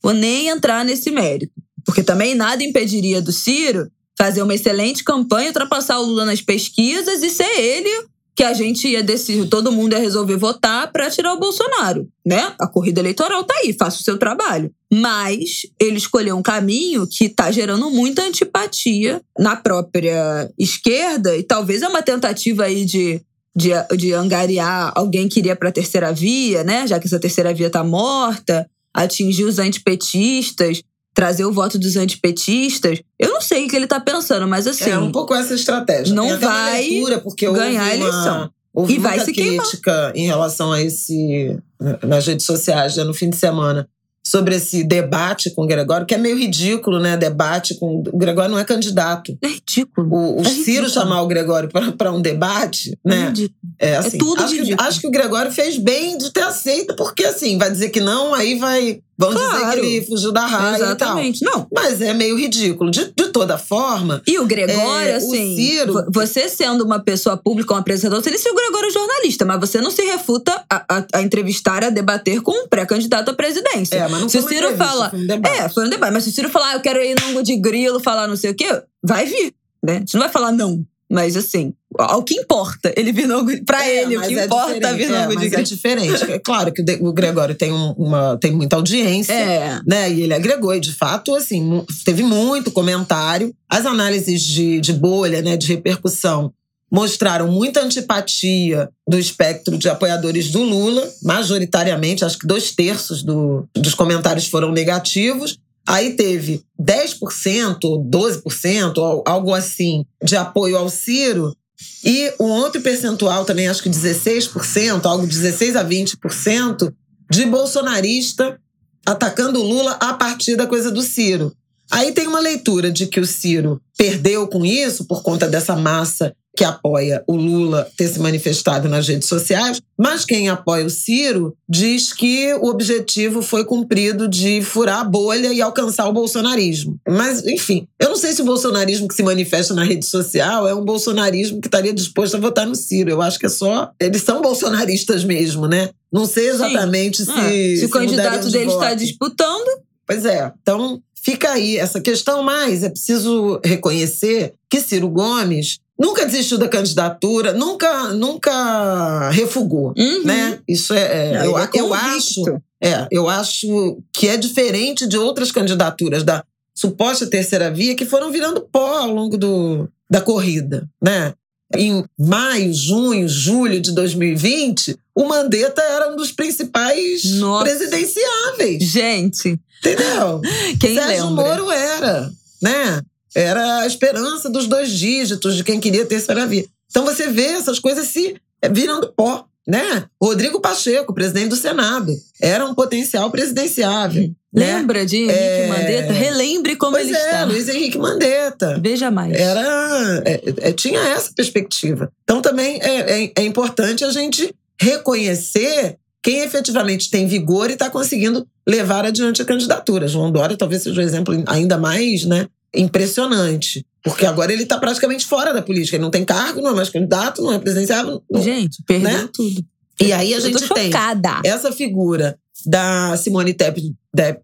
Vou nem entrar nesse mérito. Porque também nada impediria do Ciro fazer uma excelente campanha, ultrapassar o Lula nas pesquisas e ser ele que a gente ia decidir, todo mundo ia resolver votar para tirar o Bolsonaro, né? A corrida eleitoral tá aí, faça o seu trabalho. Mas ele escolheu um caminho que tá gerando muita antipatia na própria esquerda e talvez é uma tentativa aí de de, de angariar alguém que iria para a terceira via, né? Já que essa terceira via tá morta, atingir os antipetistas trazer o voto dos antipetistas. Eu não sei o que ele tá pensando, mas assim. É um pouco essa estratégia. Não vai leitura, porque ganhar a eleição. Houve e vai se crítica queimar. em relação a esse nas redes sociais né, no fim de semana sobre esse debate com o Gregório, que é meio ridículo, né? Debate com. O Gregório não é candidato. É ridículo. O, o é Ciro ridículo. chamar o Gregório para um debate, é né? Ridículo. É, assim, é tudo acho ridículo. que, acho que o Gregório fez bem de ter aceito, porque assim, vai dizer que não, aí vai. Vão claro. dizer que ele fugiu da raia Exatamente. e tal. Não. Mas é meio ridículo. De, de toda forma. E o Gregório, é, assim. O Ciro, você sendo uma pessoa pública, um apresentador, você disse o Gregório é jornalista, mas você não se refuta a, a, a entrevistar, a debater com um pré-candidato à presidência. É, mas não se foi o Ciro fala. Foi um debate. É, foi um debate. Mas se o Ciro falar, ah, eu quero ir no de grilo, falar não sei o quê, vai vir. Né? A gente não vai falar não. Mas assim, o que importa ele vir no Pra É, ele, o que é importa diferente, vir no é, de é diferente. É claro que o Gregório tem, um- uma, tem muita audiência. É. né? E ele agregou, e de fato, assim, teve muito comentário. As análises de, de bolha, né, de repercussão, mostraram muita antipatia do espectro de apoiadores do Lula, majoritariamente, acho que dois terços do- dos comentários foram negativos. Aí teve 10% ou 12%, ou algo assim, de apoio ao Ciro, e um outro percentual também, acho que 16%, algo 16 a 20%, de bolsonarista atacando o Lula a partir da coisa do Ciro. Aí tem uma leitura de que o Ciro perdeu com isso por conta dessa massa que apoia o Lula ter se manifestado nas redes sociais, mas quem apoia o Ciro diz que o objetivo foi cumprido de furar a bolha e alcançar o bolsonarismo. Mas, enfim, eu não sei se o bolsonarismo que se manifesta na rede social é um bolsonarismo que estaria disposto a votar no Ciro. Eu acho que é só. Eles são bolsonaristas mesmo, né? Não sei exatamente se. Ah, se o se candidato mudariam de dele está voto. disputando, Pois é. Então, fica aí essa questão, mas é preciso reconhecer que Ciro Gomes nunca desistiu da candidatura, nunca, nunca refugou, Uhum. né? Isso é, é, eu, é eu acho, é, eu acho que é diferente de outras candidaturas da suposta terceira via que foram virando pó ao longo do, da corrida, né? Em maio, junho, julho de 2020, o Mandetta era um dos principais Nossa. presidenciáveis, Gente, entendeu? quem Sérgio lembra? Moro era, né? Era a esperança dos dois dígitos de quem queria terceira via. Então você vê essas coisas se eh, virando pó, né? Rodrigo Pacheco, presidente do Senado, era um potencial presidenciável. né? Lembra de Henrique É. Mandetta? Relembre como Pois ele é, está. Luiz Henrique Mandetta. Veja mais. Era, é, é, tinha essa perspectiva. Então também é, é, é importante a gente reconhecer quem efetivamente tem vigor e está conseguindo levar adiante a candidatura. João Dória talvez seja um exemplo ainda mais né, impressionante. Porque agora ele está praticamente fora da política. Ele não tem cargo, não é mais candidato, não é presidenciável. não- Gente, perdeu Né? tudo. E aí a gente tem essa figura da Simone Tebet,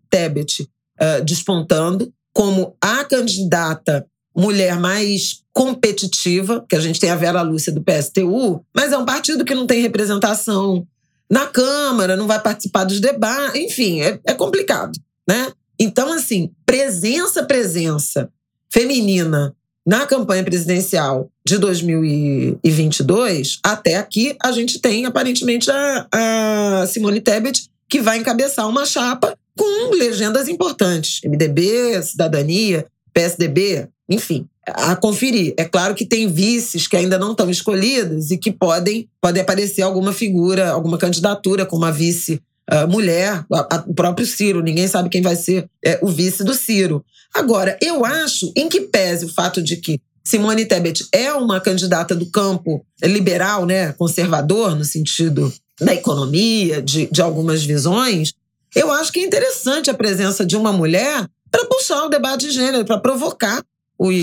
Tebet eh, despontando como a candidata mulher mais competitiva, que a gente tem a Vera Lúcia do PSTU, mas é um partido que não tem representação na Câmara, não vai participar dos debates, enfim, é, é complicado, né? Então, assim, presença, presença feminina na campanha presidencial de 2022, até aqui a gente tem aparentemente a, a Simone Tebet, que vai encabeçar uma chapa com legendas importantes: MDB, Cidadania, PSDB, enfim, a conferir. É claro que tem vices que ainda não estão escolhidas e que podem, pode aparecer alguma figura, alguma candidatura com uma vice. Ah, mulher, a- a- o próprio Ciro, ninguém sabe quem vai ser é, o vice do Ciro. Agora, eu acho, em que pese o fato de que Simone Tebet é uma candidata do campo liberal, né, conservador, no sentido da economia, de, de algumas visões, eu acho que é interessante a presença de uma mulher para puxar o debate de gênero, para provocar os,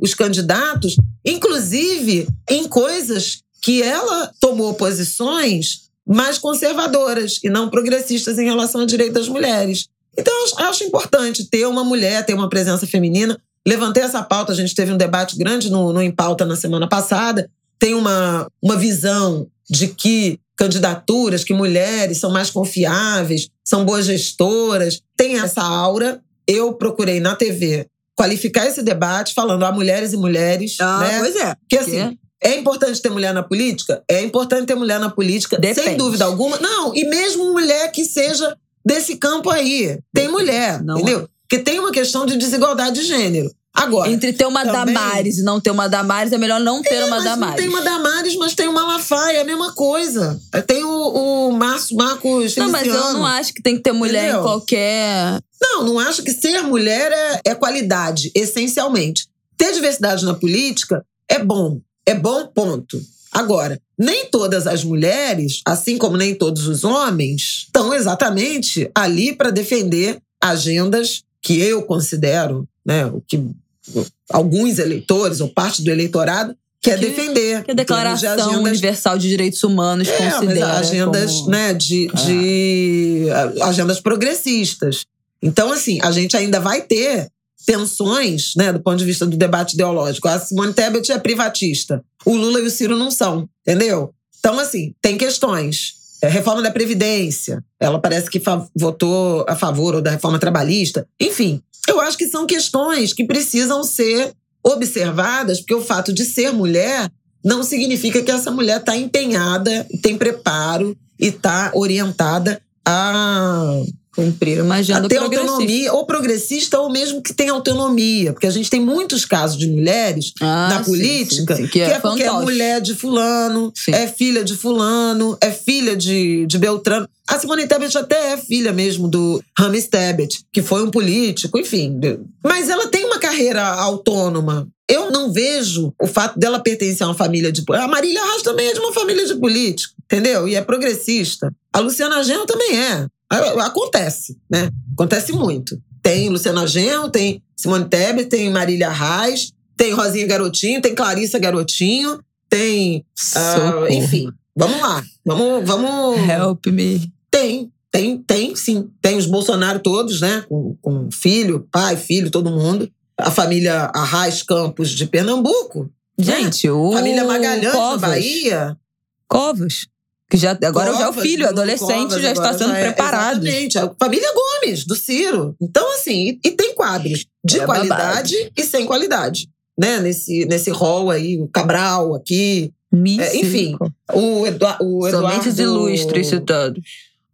os candidatos, inclusive em coisas que ela tomou posições mais conservadoras e não progressistas em relação ao direito das mulheres. Então, eu acho- importante ter uma mulher, ter uma presença feminina. Levantei essa pauta, a gente teve um debate grande no, no Em Pauta na semana passada. Tem uma, uma visão de que candidaturas, que mulheres são mais confiáveis, são boas gestoras, tem essa aura. Eu procurei na TV qualificar esse debate falando a mulheres e mulheres, Ah, né? pois é. Porque assim, é importante ter mulher na política? É importante ter mulher na política, sem Depende. dúvida alguma. Não, e mesmo mulher que seja desse campo aí. Tem mulher, Não entendeu? Porque tem uma questão de desigualdade de gênero. Agora. Entre ter uma também- Damares e não ter uma Damares, é melhor não ter É, uma mas não Damares. tem uma Damares, mas tem uma Malafaia, é a mesma coisa. Tem o, o Marcos, Marcos Não, mas eu não acho que tem que ter mulher Entendeu? em qualquer. Não, não acho que ser mulher é, é qualidade, essencialmente. Ter diversidade na política é bom. É bom, ponto. Agora, nem todas as mulheres, assim como nem todos os homens, estão exatamente ali para defender agendas que eu considero, né, o que alguns eleitores ou parte do eleitorado quer Que- defender. Que a termos de Declaração agendas Universal de Direitos Humanos é, considera. agendas, como- né, de, de a- agendas progressistas. Então, assim, a gente ainda vai ter tensões, né, do ponto de vista do debate ideológico. A Simone Tebet é privatista. O Lula e o Ciro não são, entendeu? Então, assim, tem questões. É, reforma da Previdência. Ela parece que votou a favor ou da reforma trabalhista. Enfim, eu acho que são questões que precisam ser observadas, porque o fato de ser mulher não significa que essa mulher está empenhada, tem preparo e está orientada a, Cumprir uma agenda ter progressista. autonomia, ou progressista, ou mesmo que tenha autonomia. Porque a gente tem muitos casos de mulheres Ah, na sim, política, sim, sim, que, é, porque é fantástico. mulher de fulano, é filha de fulano, é filha de, de Beltrano. A Simone Tebet até é filha mesmo do Rames Tebet, que foi um político, enfim. Mas ela tem uma carreira autônoma. Eu não vejo o fato dela pertencer a uma família de... A Marília Reis também é de uma família de político, entendeu? E é progressista. A Luciana Genro também é. A- Acontece, né? Acontece muito. Tem Luciana Genro, tem Simone Tebet, tem Marília Reis, tem Rosinha Garotinho, tem Clarissa Garotinho, tem... ah, Socorro. enfim, vamos lá. Vamos, vamos... Help me. Tem, tem, tem, sim. Tem os Bolsonaro todos, né? Com, com filho, pai, filho, todo mundo. A família Arraes Campos de Pernambuco Gente, o. Família Magalhães, Covas. Bahia. Covas. Que já, agora já é o Covas, filho, adolescente, Covas, já está sendo já é- preparado. Exatamente. A família Gomes, do Ciro. Então, assim, e, e tem quadros de É qualidade e sem qualidade. Né? Nesse, nesse rol aí, o Cabral aqui. É, enfim, o, o Eduardo... Somente os ilustres citados.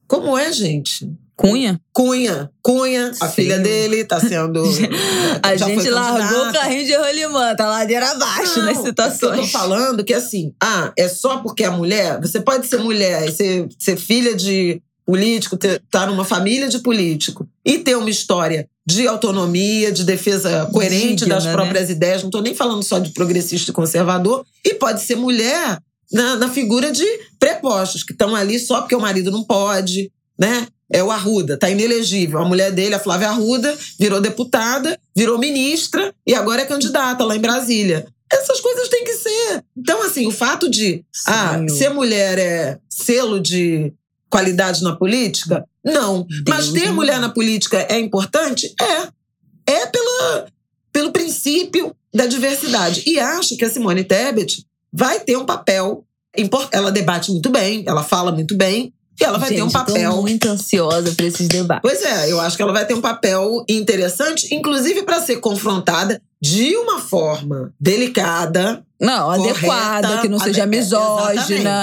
Como é, gente? Cunha? Cunha. Cunha, a Sim. filha dele tá sendo. A gente largou o carrinho de rolimã, tá ladeira abaixo Não, nas Eu tô situações. falando que assim, ah, é só porque é mulher? Você pode ser mulher e ser, ser filha de político, ter, tá numa família de político e ter uma história de autonomia, de defesa coerente Digna, das né? próprias ideias. Não tô nem falando só de progressista e conservador. E pode ser mulher na, na figura de prepostos, que estão ali só porque o marido não pode, né? É o Arruda, tá inelegível. A mulher dele, a Flávia Arruda, virou deputada, virou ministra e agora é candidata lá em Brasília. Essas coisas têm que ser. Então, assim, o fato de ah, ser mulher é selo de qualidade na política? Não. Mas Deus ter me mulher na política é importante? É. É pela, pelo princípio da diversidade. E acho que a Simone Tebet vai ter um papel. Ela debate muito bem, ela fala muito bem, e ela vai ter um Gente, papel. Tô muito ansiosa pra esses debates. Pois é, eu acho que ela vai ter um papel interessante, inclusive para ser confrontada de uma forma delicada. Não, correta, adequada, que não seja ade- misógina,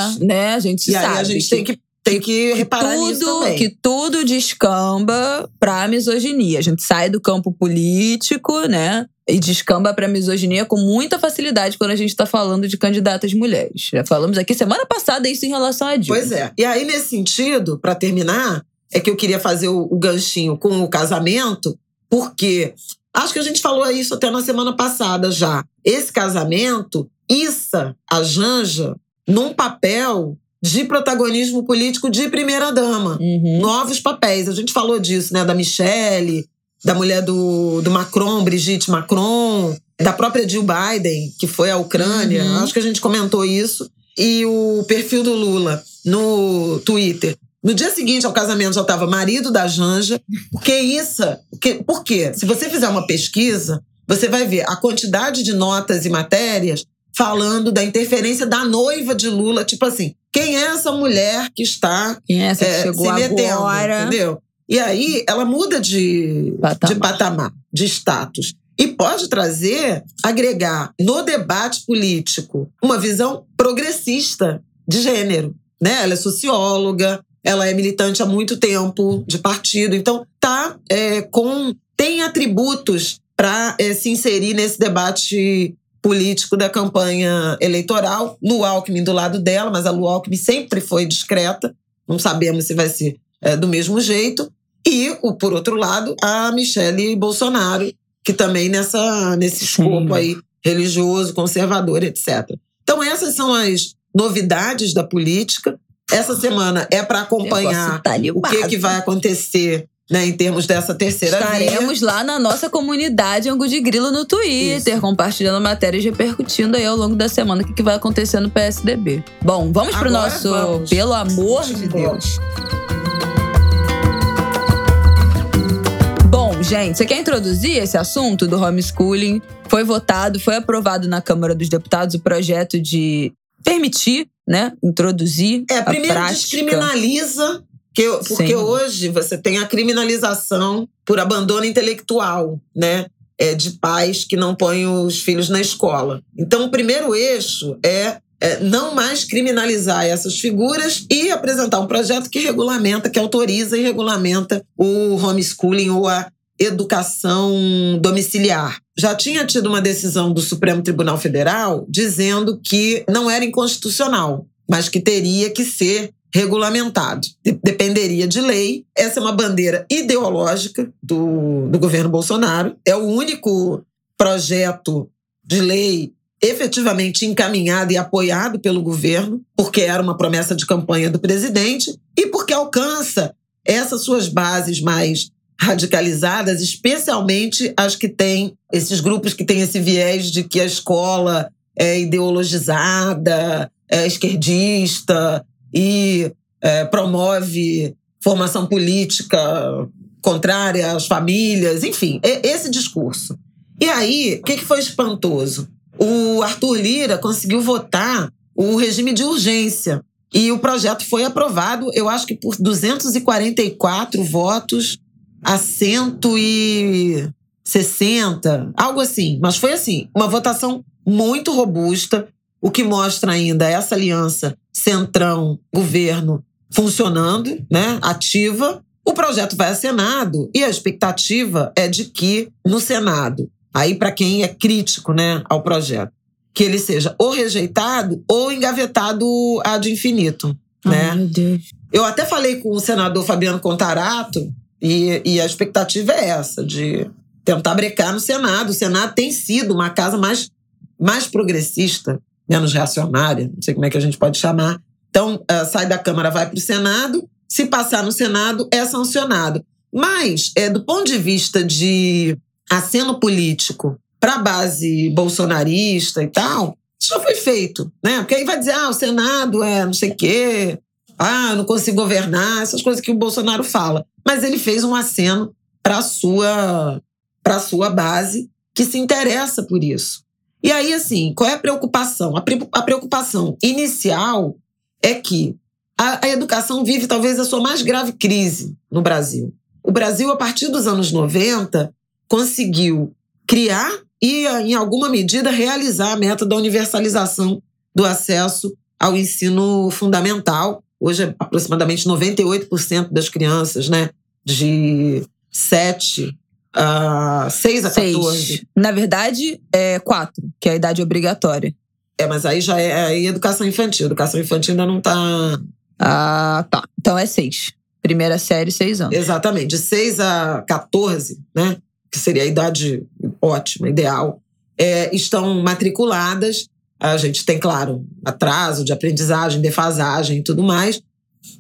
exatamente. né? A gente e sabe. aí a gente tem que, tem que reparar nisso tudo, também. que tudo descamba pra misoginia. A gente sai do campo político, né? E descamba pra misoginia com muita facilidade quando a gente tá falando de candidatas mulheres. Já falamos aqui semana passada isso em relação a Dilma. Pois é. E aí, nesse sentido, para terminar, é que eu queria fazer o, o ganchinho com o casamento, porque acho que a gente falou isso até na semana passada já. Esse casamento issa a Janja num papel de protagonismo político de primeira-dama. Uhum. Novos papéis. A gente falou disso, né? Da Michelle, da mulher do, do Macron, Brigitte Macron, da própria Jill Biden, que foi à Ucrânia. Uhum. Acho que a gente comentou isso. E o perfil do Lula no Twitter. No dia seguinte ao casamento já estava marido da Janja. Porque isso. Porque, por quê? Se você fizer uma pesquisa, você vai ver a quantidade de notas e matérias falando da interferência da noiva de Lula. Tipo assim, quem é essa mulher que está Quem é essa que é, chegou se metendo, agora? entendeu? E aí ela muda de Patamar. de patamar, de status. E pode trazer, agregar no debate político uma visão progressista de gênero. Né? Ela é socióloga, ela é militante há muito tempo de partido, então tá é, com tem atributos para se inserir nesse debate político da campanha eleitoral. Lu Alckmin do lado dela, mas a Lu Alckmin sempre foi discreta, não sabemos se vai ser é, do mesmo jeito. E, o, por outro lado, a Michele Bolsonaro, que também nessa, nesse escopo aí religioso, conservador, etc. Então, essas são as novidades da política. Essa semana é para acompanhar Tá o que, que vai acontecer né, em termos dessa terceira via. Estaremos lá na nossa comunidade Angu de Grilo no Twitter, Isso. compartilhando matérias e repercutindo aí ao longo da semana o que que vai acontecer no PSDB. Bom, vamos pro Agora nosso vamos. Pelo Amor de Vamos. Deus. Gente, você quer introduzir esse assunto do homeschooling? Foi votado, foi aprovado na Câmara dos Deputados o projeto de permitir, né, introduzir É, a primeiro prática. descriminaliza, que, porque Sim. hoje você tem a criminalização por abandono intelectual, né? É, de pais que não põem os filhos na escola. Então, o primeiro eixo é, é não mais criminalizar essas figuras e apresentar um projeto que regulamenta, que autoriza e regulamenta o homeschooling ou a educação domiciliar. Já tinha tido uma decisão do Supremo Tribunal Federal dizendo que não era inconstitucional, mas que teria que ser regulamentado. De- Dependeria de lei. Essa é uma bandeira ideológica do, do governo Bolsonaro. É o único projeto de lei efetivamente encaminhado e apoiado pelo governo, porque era uma promessa de campanha do presidente e porque alcança essas suas bases mais radicalizadas, especialmente as que têm esses grupos que têm esse viés de que a escola é ideologizada, é esquerdista e é, promove formação política contrária às famílias, enfim, é esse discurso. E aí, o que que foi espantoso? o Arthur Lira conseguiu votar o regime de urgência. E o projeto foi aprovado, eu acho que por 244 votos a 160, algo assim. Mas foi assim, uma votação muito robusta, o que mostra ainda essa aliança centrão-governo funcionando, né, ativa. O projeto vai a Senado e a expectativa é de que no Senado, aí para quem é crítico, né, ao projeto, que ele seja ou rejeitado ou engavetado ad infinito, né? meu Deus. Eu até falei com o senador Fabiano Contarato e, e a expectativa é essa, de tentar brecar no Senado. O Senado tem sido uma casa mais, mais progressista, menos reacionária, não sei como é que a gente pode chamar. Então, uh, sai da Câmara, vai para o Senado. Se passar no Senado, é sancionado. Mas, é, do ponto de vista de aceno político para a base bolsonarista e tal, isso já foi feito, né? Porque aí vai dizer, ah, o Senado é não sei o quê, ah, não consigo governar, essas coisas que o Bolsonaro fala. Mas ele fez um aceno para a sua, pra sua base que se interessa por isso. E aí, assim, qual é a preocupação? A preocupação inicial é que a educação vive talvez a sua mais grave crise no Brasil. O Brasil, a partir dos anos 90, conseguiu criar e, em alguma medida, realizar a meta da universalização do acesso ao ensino fundamental. Hoje, aproximadamente 98% das crianças, né, de 7 a 6 a 14. Seis. Na verdade, é 4, que é a idade obrigatória. É, mas aí já é aí educação infantil. Educação infantil ainda não está. Ah, tá. Então é 6. Primeira série, 6 anos. Exatamente. De 6 a 14, né? Que seria a idade ótima, ideal, é, estão matriculadas. A gente tem, claro, atraso de aprendizagem, defasagem e tudo mais.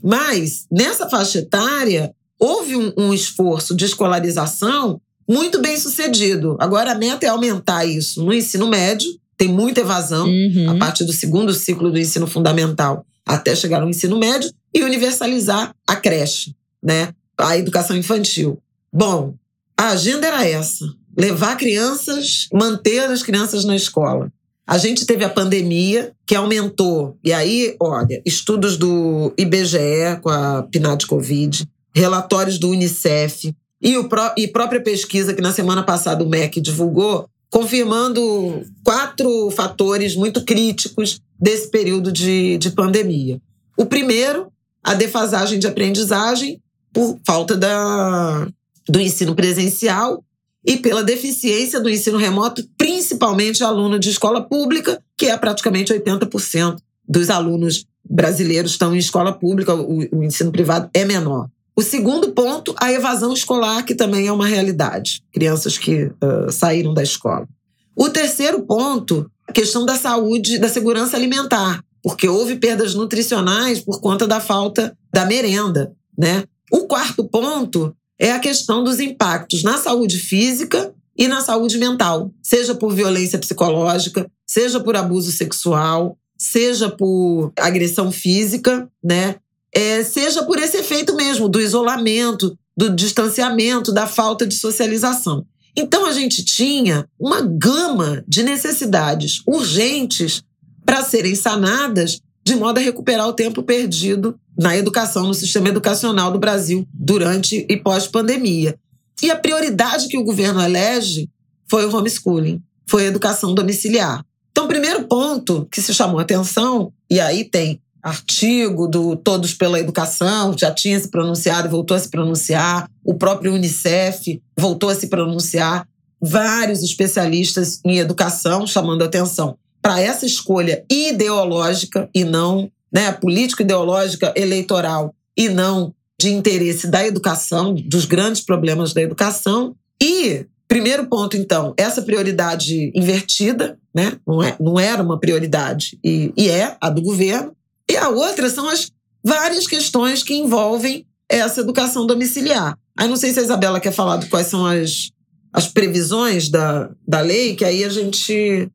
Mas, nessa faixa etária, houve um, um esforço de escolarização muito bem sucedido. Agora, a meta é aumentar isso no ensino médio, tem muita evasão Uhum. a partir do segundo ciclo do ensino fundamental até chegar no ensino médio e universalizar a creche, né? A educação infantil. Bom, a agenda era essa: levar crianças, manter as crianças na escola. A gente teve a pandemia que aumentou. E aí, olha, estudos do IBGE com a PNAD Covid, relatórios do UNICEF e, o pró e própria pesquisa que na semana passada o MEC divulgou, confirmando quatro fatores muito críticos desse período de, de pandemia. O primeiro, a defasagem de aprendizagem por falta da, do ensino presencial e pela deficiência do ensino remoto, principalmente aluno de escola pública, que é praticamente 80% dos alunos brasileiros estão em escola pública, o, o ensino privado é menor. O segundo ponto, a evasão escolar, que também é uma realidade. Crianças que uh, saíram da escola. O terceiro ponto, a questão da saúde, da segurança alimentar, porque houve perdas nutricionais por conta da falta da merenda, né? O quarto ponto é a questão dos impactos na saúde física e na saúde mental, seja por violência psicológica, seja por abuso sexual, seja por agressão física, né? É, seja por esse efeito mesmo do isolamento, do distanciamento, da falta de socialização. Então a gente tinha uma gama de necessidades urgentes para serem sanadas de modo a recuperar o tempo perdido na educação, no sistema educacional do Brasil durante e pós-pandemia. E a prioridade que o governo elege foi o homeschooling, foi a educação domiciliar. Então, o primeiro ponto que se chamou atenção, e aí tem artigo do Todos pela Educação, já tinha se pronunciado voltou a se pronunciar, o próprio Unicef voltou a se pronunciar, vários especialistas em educação chamando atenção para essa escolha ideológica e não, né, político-ideológica eleitoral e não de interesse da educação, dos grandes problemas da educação. E, primeiro ponto, então, essa prioridade invertida, né, não, é, não era uma prioridade e, e é a do governo. E a outra são as várias questões que envolvem essa educação domiciliar. Aí não sei se a Isabela quer falar de quais são as, as previsões da, da lei, que aí a gente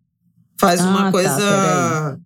faz Ah, uma tá, coisa peraí.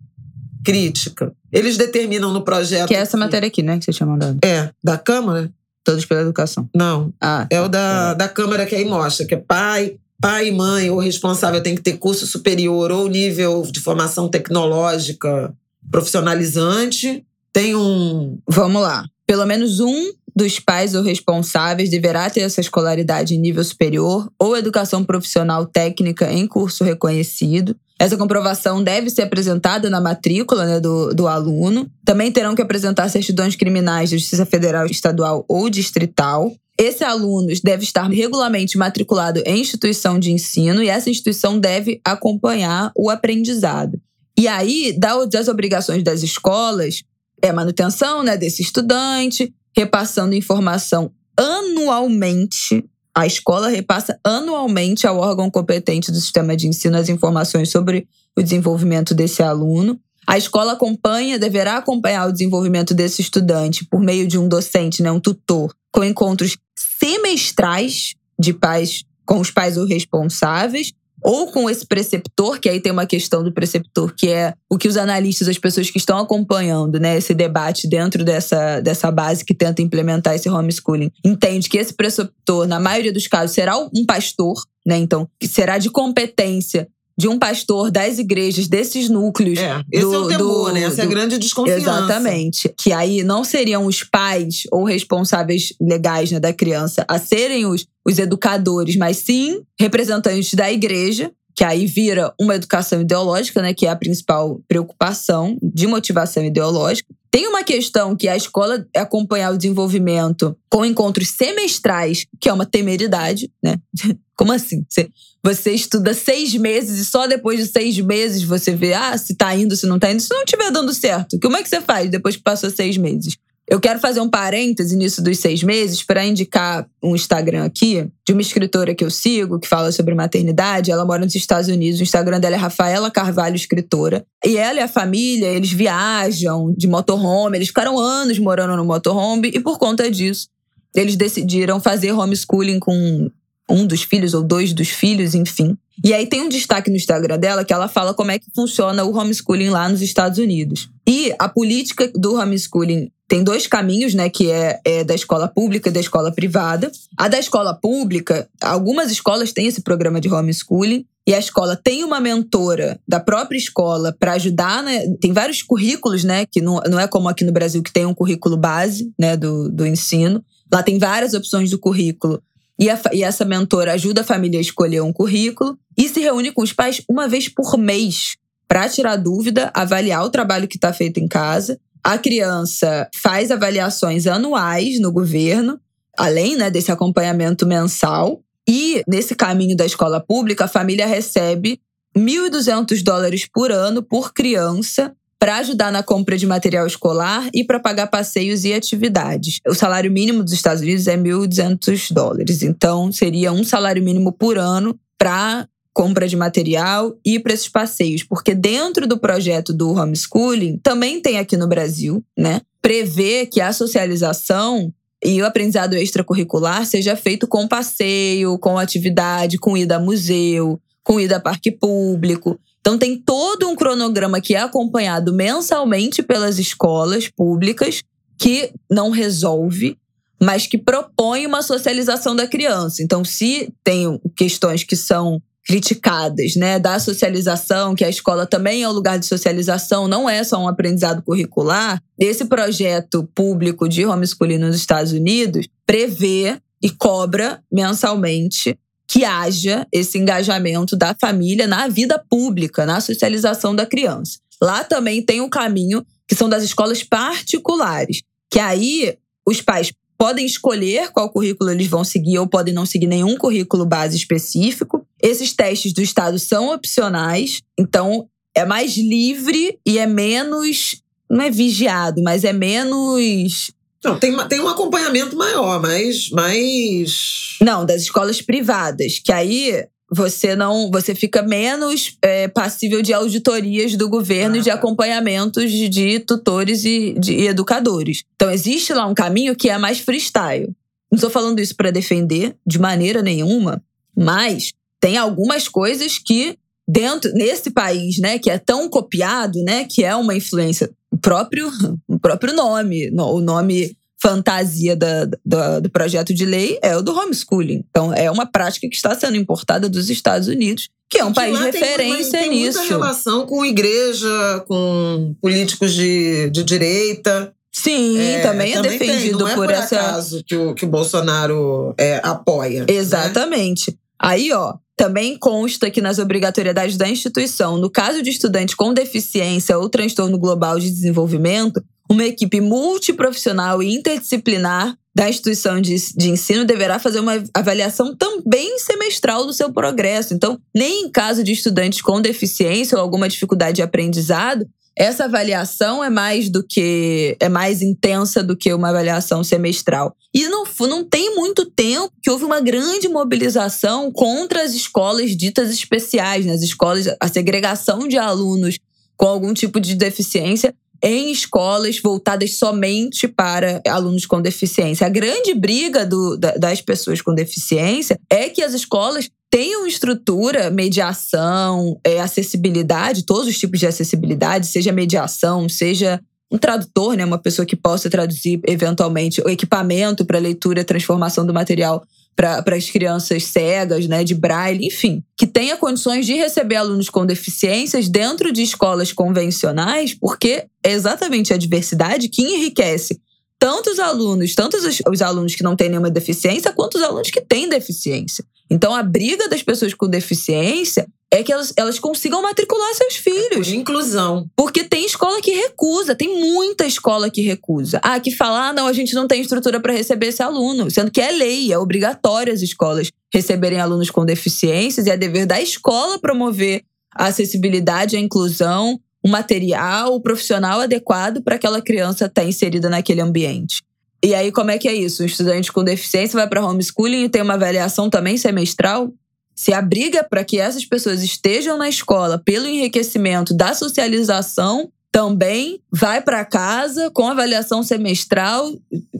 crítica. Eles determinam no projeto. Que é essa matéria aqui, né? Que você tinha mandado. É, da Câmara? Todos pela educação. Não. Ah, É tá. o da, da Câmara que aí mostra, que é pai, pai e mãe ou responsável tem que ter curso superior ou nível de formação tecnológica profissionalizante. Tem um. Vamos lá. Pelo menos um dos pais ou responsáveis deverá ter essa escolaridade em nível superior ou educação profissional técnica em curso reconhecido. Essa comprovação deve ser apresentada na matrícula né, do, do aluno. Também terão que apresentar certidões criminais de Justiça Federal, Estadual ou Distrital. Esse aluno deve estar regularmente matriculado em instituição de ensino e essa instituição deve acompanhar o aprendizado. E aí, das obrigações das escolas, é manutenção né, desse estudante, repassando informação anualmente. A escola repassa anualmente ao órgão competente do sistema de ensino as informações sobre o desenvolvimento desse aluno. A escola acompanha, deverá acompanhar o desenvolvimento desse estudante por meio de um docente, né, um tutor, com encontros semestrais de pais com os pais ou responsáveis ou com esse preceptor, que aí tem uma questão do preceptor, que é o que os analistas, as pessoas que estão acompanhando né, esse debate dentro dessa, dessa base que tenta implementar esse homeschooling, entende que esse preceptor, na maioria dos casos, será um pastor, né? Então, será de competência de um pastor das igrejas, desses núcleos. É, esse do, é o temor, do, né? Essa do, é a grande desconfiança. Exatamente. Que aí não seriam os pais ou responsáveis legais né, da criança a serem os, os educadores, mas sim representantes da igreja, que aí vira uma educação ideológica, né, que é a principal preocupação de motivação ideológica. Tem uma questão que a escola acompanhar o desenvolvimento com encontros semestrais, que é uma temeridade, né? Como assim? Você, você estuda seis meses e só depois de seis meses você vê, ah, se tá indo, se não tá indo. Se não estiver dando certo, como é que você faz depois que passou seis meses? Eu quero fazer um parêntese nisso dos seis meses para indicar um Instagram aqui de uma escritora que eu sigo, que fala sobre maternidade. Ela mora nos Estados Unidos. O Instagram dela é Rafaela Carvalho, escritora. E ela e a família, eles viajam de motorhome. Eles ficaram anos morando no motorhome. E por conta disso, eles decidiram fazer homeschooling com um dos filhos ou dois dos filhos, enfim. E aí tem um destaque no Instagram dela que ela fala como é que funciona o homeschooling lá nos Estados Unidos. E a política do homeschooling tem dois caminhos, né? Que é, é, da escola pública e da escola privada. A da escola pública, algumas escolas têm esse programa de homeschooling. E a escola tem uma mentora da própria escola para ajudar, né? Tem vários currículos, né? Que não, não é como aqui no Brasil, que tem um currículo base, né? Do, do ensino. Lá tem várias opções do currículo. E, a, e essa mentora ajuda a família a escolher um currículo e se reúne com os pais uma vez por mês para tirar dúvida, avaliar o trabalho que está feito em casa a criança faz avaliações anuais no governo, além né, desse acompanhamento mensal. E nesse caminho da escola pública, a família recebe 1.200 dólares por ano por criança para ajudar na compra de material escolar e para pagar passeios e atividades. O salário mínimo dos Estados Unidos é 1.200 dólares, então seria um salário mínimo por ano para compra de material e para esses passeios, porque dentro do projeto do homeschooling, também tem aqui no Brasil, né? Prevê que a socialização e o aprendizado extracurricular seja feito com passeio, com atividade, com ida a museu, com ida a parque público. Então tem todo um cronograma que é acompanhado mensalmente pelas escolas públicas que não resolve, mas que propõe uma socialização da criança. Então, se tem questões que são criticadas, né, da socialização, que a escola também é um lugar de socialização, não é só um aprendizado curricular. Esse projeto público de homeschooling nos Estados Unidos prevê e cobra mensalmente que haja esse engajamento da família na vida pública, na socialização da criança. Lá também tem um caminho que são das escolas particulares, que aí os pais podem escolher qual currículo eles vão seguir ou podem não seguir nenhum currículo base específico. Esses testes do Estado são opcionais, então é mais livre e é menos. Não é vigiado, mas é menos. Não, tem, tem um acompanhamento maior, mas. mais. Não, das escolas privadas, que aí você não você fica menos é, passível de auditorias do governo ah, e de tá. acompanhamentos de tutores e de educadores. Então existe lá um caminho que é mais freestyle. Não estou falando isso para defender de maneira nenhuma, mas tem algumas coisas que dentro nesse país, né, que é tão copiado, né, que é uma influência o próprio o próprio nome, o nome fantasia da, da, do projeto de lei é o do homeschooling. Então, é uma prática que está sendo importada dos Estados Unidos, que é um que país referência tem, tem nisso. Tem muita relação com igreja, com políticos de, de direita. Sim, é, também é também defendido tem, por, por essa. Que o, que o Bolsonaro é, apoia. Né? Exatamente. Né? Aí, ó, também consta que nas obrigatoriedades da instituição, no caso de estudante com deficiência ou transtorno global de desenvolvimento, uma equipe multiprofissional e interdisciplinar da instituição de, de ensino deverá fazer uma avaliação também semestral do seu progresso. Então, nem em caso de estudantes com deficiência ou alguma dificuldade de aprendizado, essa avaliação é mais do que é mais intensa do que uma avaliação semestral. E não, não tem muito tempo que houve uma grande mobilização contra as escolas ditas especiais, né? as escolas, a segregação de alunos com algum tipo de deficiência em escolas voltadas somente para alunos com deficiência. A grande briga do, das pessoas com deficiência é que as escolas tenham estrutura, mediação, é, acessibilidade, todos os tipos de acessibilidade, seja mediação, seja um tradutor, né, uma pessoa que possa traduzir eventualmente o equipamento para leitura transformação do material para as crianças cegas, né, de braille, enfim, que tenha condições de receber alunos com deficiências dentro de escolas convencionais, porque é exatamente a diversidade que enriquece tanto os alunos, tanto os, os alunos que não têm nenhuma deficiência, quanto os alunos que têm deficiência. Então, a briga das pessoas com deficiência é que elas, elas consigam matricular seus filhos. Por inclusão. Porque tem escola que recusa, tem muita escola que recusa. Ah, que fala, ah, não, a gente não tem estrutura para receber esse aluno. Sendo que é lei, é obrigatório as escolas receberem alunos com deficiências e é dever da escola promover a acessibilidade, a inclusão, o material, o profissional adequado para aquela criança estar tá inserida naquele ambiente. E aí, como é que é isso? Um estudante com deficiência vai para homeschooling e tem uma avaliação também semestral? Se a briga para que essas pessoas estejam na escola pelo enriquecimento da socialização também vai para casa com avaliação semestral,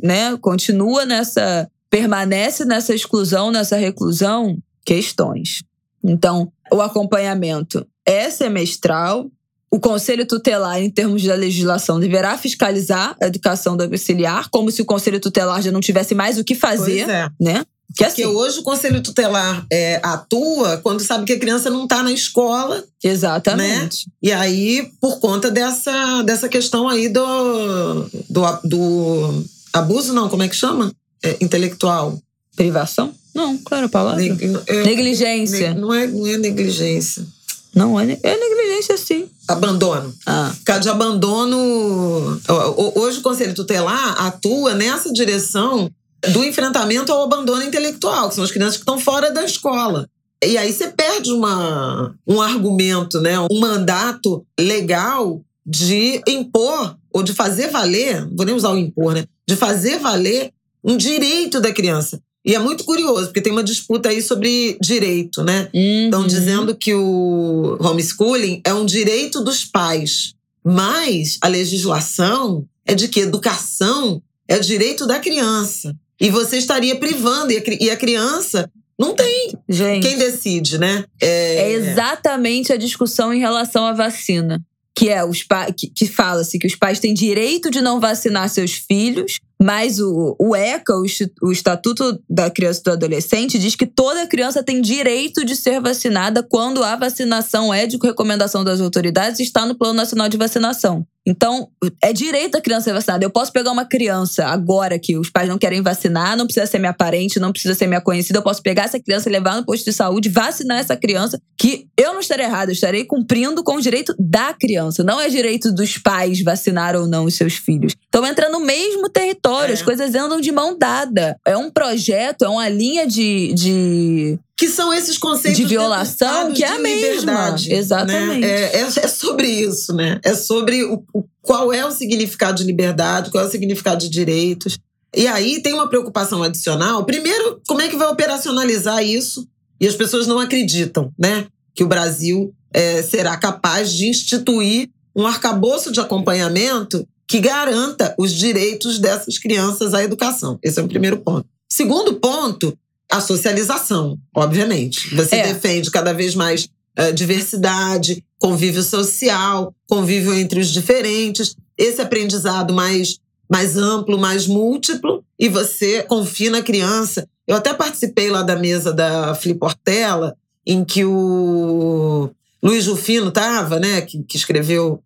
né? Continua nessa permanece nessa exclusão, nessa reclusão, questões. Então, o acompanhamento é semestral, o Conselho Tutelar, em termos da legislação, deverá fiscalizar a educação domiciliar, como se o Conselho Tutelar já não tivesse mais o que fazer, pois é. né? Que Porque assim, hoje o Conselho Tutelar é, atua quando sabe que a criança não está na escola. Exatamente. Né? E aí, por conta dessa, dessa questão aí do, do, do abuso, não, como é que chama? É, intelectual. Privação? Não, claro a palavra. é, Negligência. não, é, não é negligência. Não, é, é negligência sim. Abandono. Ah. Caso de abandono. Hoje o Conselho Tutelar atua nessa direção do enfrentamento ao abandono intelectual, que são as crianças que estão fora da escola. E aí você perde uma, um argumento, né? um mandato legal de impor ou de fazer valer, vou nem usar o impor, né? De fazer valer um direito da criança. E é muito curioso, porque tem uma disputa aí sobre direito, né? Estão uhum. dizendo que o homeschooling é um direito dos pais, mas a legislação é de que educação é o direito da criança. E você estaria privando, e a criança não tem Gente, quem decide, né? É... é exatamente a discussão em relação à vacina que é os que, que fala-se que os pais têm direito de não vacinar seus filhos, mas o, o ECA, o, o Estatuto da Criança e do Adolescente, diz que toda criança tem direito de ser vacinada quando a vacinação é de recomendação das autoridades e está no Plano Nacional de Vacinação. Então, é direito da criança ser vacinada. Eu posso pegar uma criança agora que os pais não querem vacinar, não precisa ser minha parente, não precisa ser minha conhecida. Eu posso pegar essa criança, levar no posto de saúde, vacinar essa criança, que eu não estarei errada, eu estarei cumprindo com o direito da criança. Não é direito dos pais vacinar ou não os seus filhos. Então entra no mesmo território, é. as coisas andam de mão dada. É um projeto, é uma linha de, de que são esses conceitos de violação que é a mesma. Né? Exatamente. Né? É, é, é, sobre isso, né? É sobre o, o, qual é o significado de liberdade, qual é o significado de direitos. E aí tem uma preocupação adicional. Primeiro, como é que vai operacionalizar isso? E as pessoas não acreditam, né? Que o Brasil é, será capaz de instituir um arcabouço de acompanhamento que garanta os direitos dessas crianças à educação. Esse é o primeiro ponto. Segundo ponto a socialização, obviamente. Você é. defende cada vez mais uh, diversidade, convívio social, convívio entre os diferentes, esse aprendizado mais mais amplo, mais múltiplo, e você confina a criança. Eu até participei lá da mesa da Filipe Portela, em que o Luiz Rufino estava, né, que, que, escreveu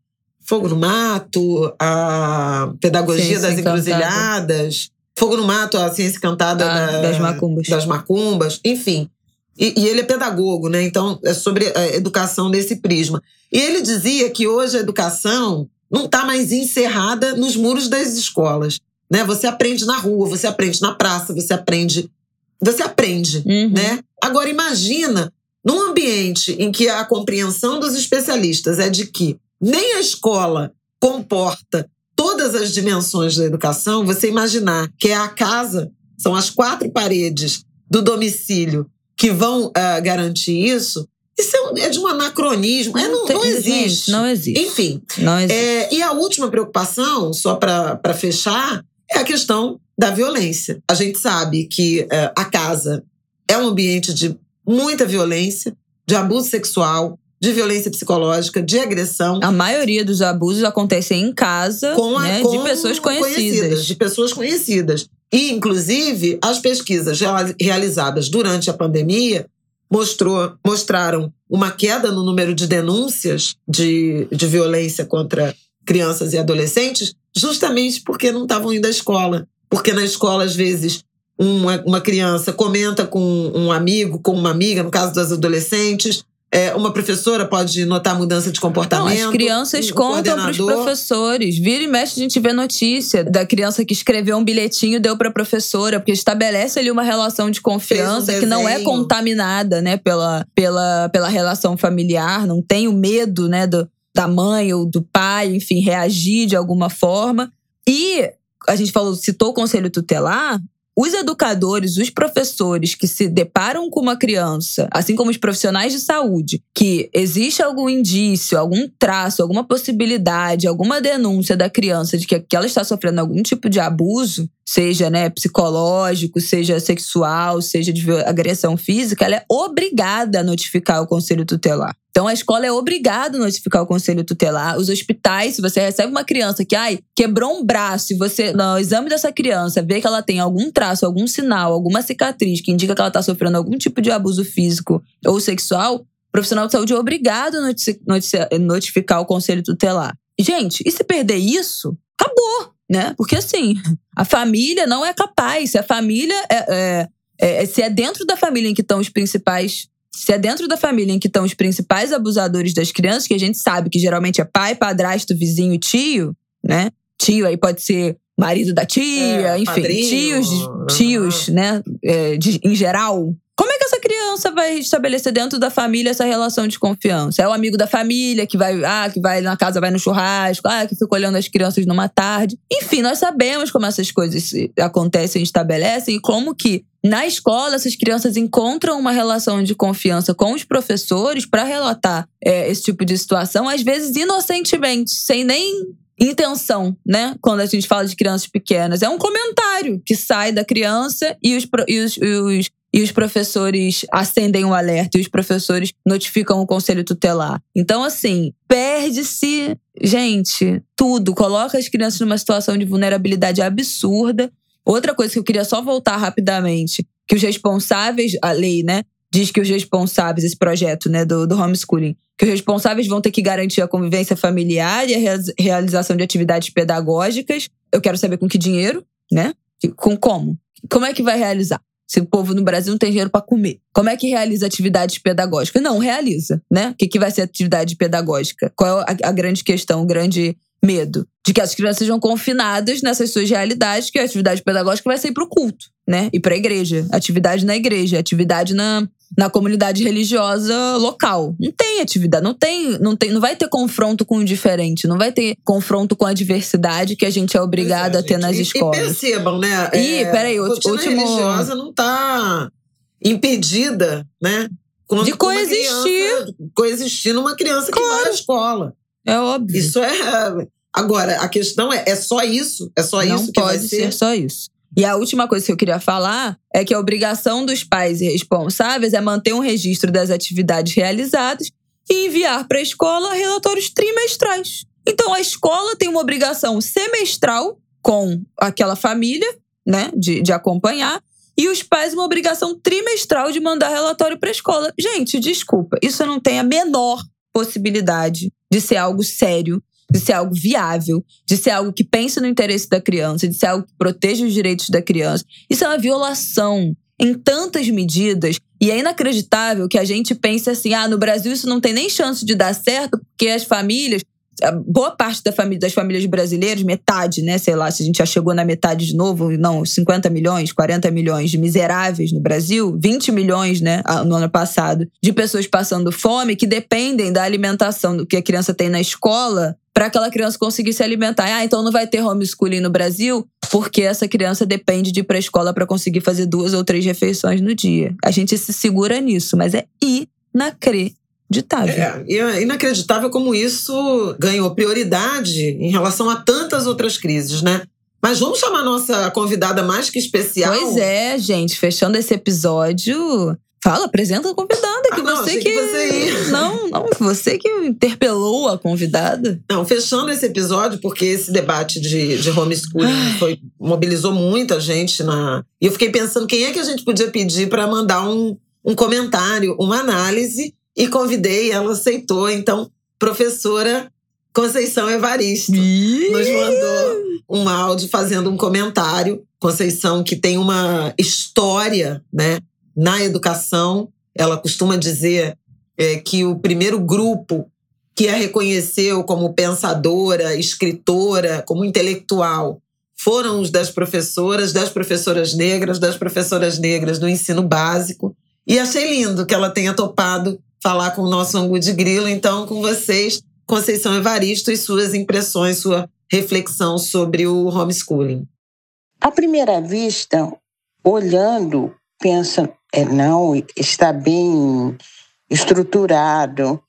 Fogo no Mato, a Pedagogia Ciência das Encruzilhadas, Fogo no Mato, a Ciência Cantada ah, da, das Macumbas. Das Macumbas, enfim. E, e, ele é pedagogo, né? Então, é sobre a educação desse prisma. E ele dizia que hoje a educação não está mais encerrada nos muros das escolas. Né? Você aprende na rua, você aprende na praça, você aprende. Você aprende, uhum. né? Agora imagina num ambiente em que a compreensão dos especialistas é de que nem a escola comporta todas as dimensões da educação, você imaginar que é a casa, são as quatro paredes do domicílio que vão uh, garantir isso, isso é, é, de um anacronismo. É, não, não, existe. Não existe. Enfim. Não existe. É, e a última preocupação, só para fechar, é a questão da violência. A gente sabe que uh, a casa é um ambiente de muita violência, de abuso sexual, de violência psicológica, de agressão. A maioria dos abusos acontecem em casa, com a, né, com de pessoas conhecidas. conhecidas. De pessoas conhecidas. E, inclusive, as pesquisas realizadas durante a pandemia mostrou, mostraram uma queda no número de denúncias de, de violência contra crianças e adolescentes, justamente porque não estavam indo à escola. Porque na escola, às vezes, uma, uma criança comenta com um amigo, com uma amiga, no caso das adolescentes, é, uma professora pode notar mudança de comportamento. Não, as crianças contam para os professores. Vira e mexe, a gente vê notícia da criança que escreveu um bilhetinho deu para a professora, porque estabelece ali uma relação de confiança um que não é contaminada, né, pela, pela, pela relação familiar, não tem o medo, né, do, da mãe ou do pai, enfim, reagir de alguma forma. E a gente falou, citou o conselho tutelar, os educadores, os professores que se deparam com uma criança, assim como os profissionais de saúde, que existe algum indício, algum traço, alguma possibilidade, alguma denúncia da criança de que ela está sofrendo algum tipo de abuso, seja né, psicológico, seja sexual, seja de agressão física, ela é obrigada a notificar o conselho tutelar. Então a escola é obrigada a notificar o conselho tutelar. Os hospitais, se você recebe uma criança que ai, quebrou um braço e você, no exame dessa criança, vê que ela tem algum traço, algum sinal, alguma cicatriz que indica que ela está sofrendo algum tipo de abuso físico ou sexual, o profissional de saúde é obrigado a notificar o conselho tutelar. Gente, e se perder isso, acabou, né? Porque assim, a família não é capaz. Se a família é, é, é, se é dentro da família em que estão os principais se é dentro da família em que estão os principais abusadores das crianças, que a gente sabe que geralmente é pai, padrasto, vizinho, tio, né? Tio aí pode ser marido da tia, é, enfim, padrinho. tios, tios, né? É, de, em geral. Como é que essa criança vai estabelecer dentro da família essa relação de confiança? É o amigo da família que vai, ah, que vai na casa, vai no churrasco, ah, que fica olhando as crianças numa tarde. Enfim, nós sabemos como essas coisas acontecem estabelecem e como que na escola, essas crianças encontram uma relação de confiança com os professores para relatar é, esse tipo de situação, às vezes inocentemente, sem nem intenção, né? Quando a gente fala de crianças pequenas. É um comentário que sai da criança e os, e os, e os, e os professores acendem o um alerta e os professores notificam o conselho tutelar. Então, assim, perde-se, gente, tudo. Coloca as crianças numa situação de vulnerabilidade absurda Outra coisa que eu queria só voltar rapidamente, que os responsáveis, a lei, né, diz que os responsáveis, esse projeto, né, do, do homeschooling, que os responsáveis vão ter que garantir a convivência familiar e a realização de atividades pedagógicas. Eu quero saber com que dinheiro, né? Com como? Como é que vai realizar? Se o povo no Brasil não tem dinheiro para comer. Como é que realiza atividades pedagógicas? Não, realiza, né? O que, que vai ser atividade pedagógica? Qual é a, a grande questão, o grande medo de que as crianças sejam confinadas nessas suas realidades, que a atividade pedagógica vai sair para o culto, né? E para a igreja. Atividade na igreja, atividade na, na comunidade religiosa local. Não tem atividade, não tem, não tem, não vai ter confronto com o diferente, não vai ter confronto com a diversidade que a gente é obrigado é, a ter nas e, escolas. E percebam, né? E, é, peraí, o último... religiosa não está impedida, né? de coexistir. Criança, coexistir numa criança claro. que vai à escola. É óbvio. Isso é. Agora, a questão é: é só isso? É só Não isso que pode vai ser? ser só isso. E a última coisa que eu queria falar é que a obrigação dos pais e responsáveis é manter um registro das atividades realizadas e enviar para a escola relatórios trimestrais. Então, a escola tem uma obrigação semestral com aquela família, né, de, de acompanhar, e os pais uma obrigação trimestral de mandar relatório para a escola. Gente, desculpa, isso não tem a menor possibilidade de ser algo sério, de ser algo viável, de ser algo que pense no interesse da criança, de ser algo que proteja os direitos da criança. Isso é uma violação em tantas medidas. E é inacreditável que a gente pense assim: ah, no Brasil isso não tem nem chance de dar certo, porque as famílias boa parte da família, das famílias brasileiras, metade, né? Sei lá, se a gente já chegou na metade de novo, não, 50 milhões, 40 milhões de miseráveis no Brasil, 20 milhões, né, no ano passado, de pessoas passando fome que dependem da alimentação que a criança tem na escola para aquela criança conseguir se alimentar. Ah, então não vai ter homeschooling no Brasil porque essa criança depende de ir para a escola para conseguir fazer duas ou três refeições no dia. A gente se segura nisso, mas é inacreditável inacreditável. É, e é inacreditável como isso ganhou prioridade em relação a tantas outras crises, né? Mas vamos chamar a nossa convidada mais que especial. Pois é, gente, fechando esse episódio. Fala, apresenta a convidada, que ah, não, você que. que você não, não, você que interpelou a convidada. Não, fechando esse episódio, porque esse debate de, de homeschooling foi, mobilizou muita gente na. E eu fiquei pensando quem é que a gente podia pedir para mandar um, um comentário, uma análise e convidei, ela aceitou. Então, professora Conceição Evaristo nos mandou um áudio fazendo um comentário. Conceição, que tem uma história né, na educação, ela costuma dizer é, que o primeiro grupo que a reconheceu como pensadora, escritora, como intelectual, foram os das professoras, das professoras negras, das professoras negras do ensino básico. E achei lindo que ela tenha topado falar com o nosso Angu de Grilo. Então, com vocês, Conceição Evaristo e suas impressões, sua reflexão sobre o homeschooling. À primeira vista, olhando, pensa, é, não, está bem estruturado,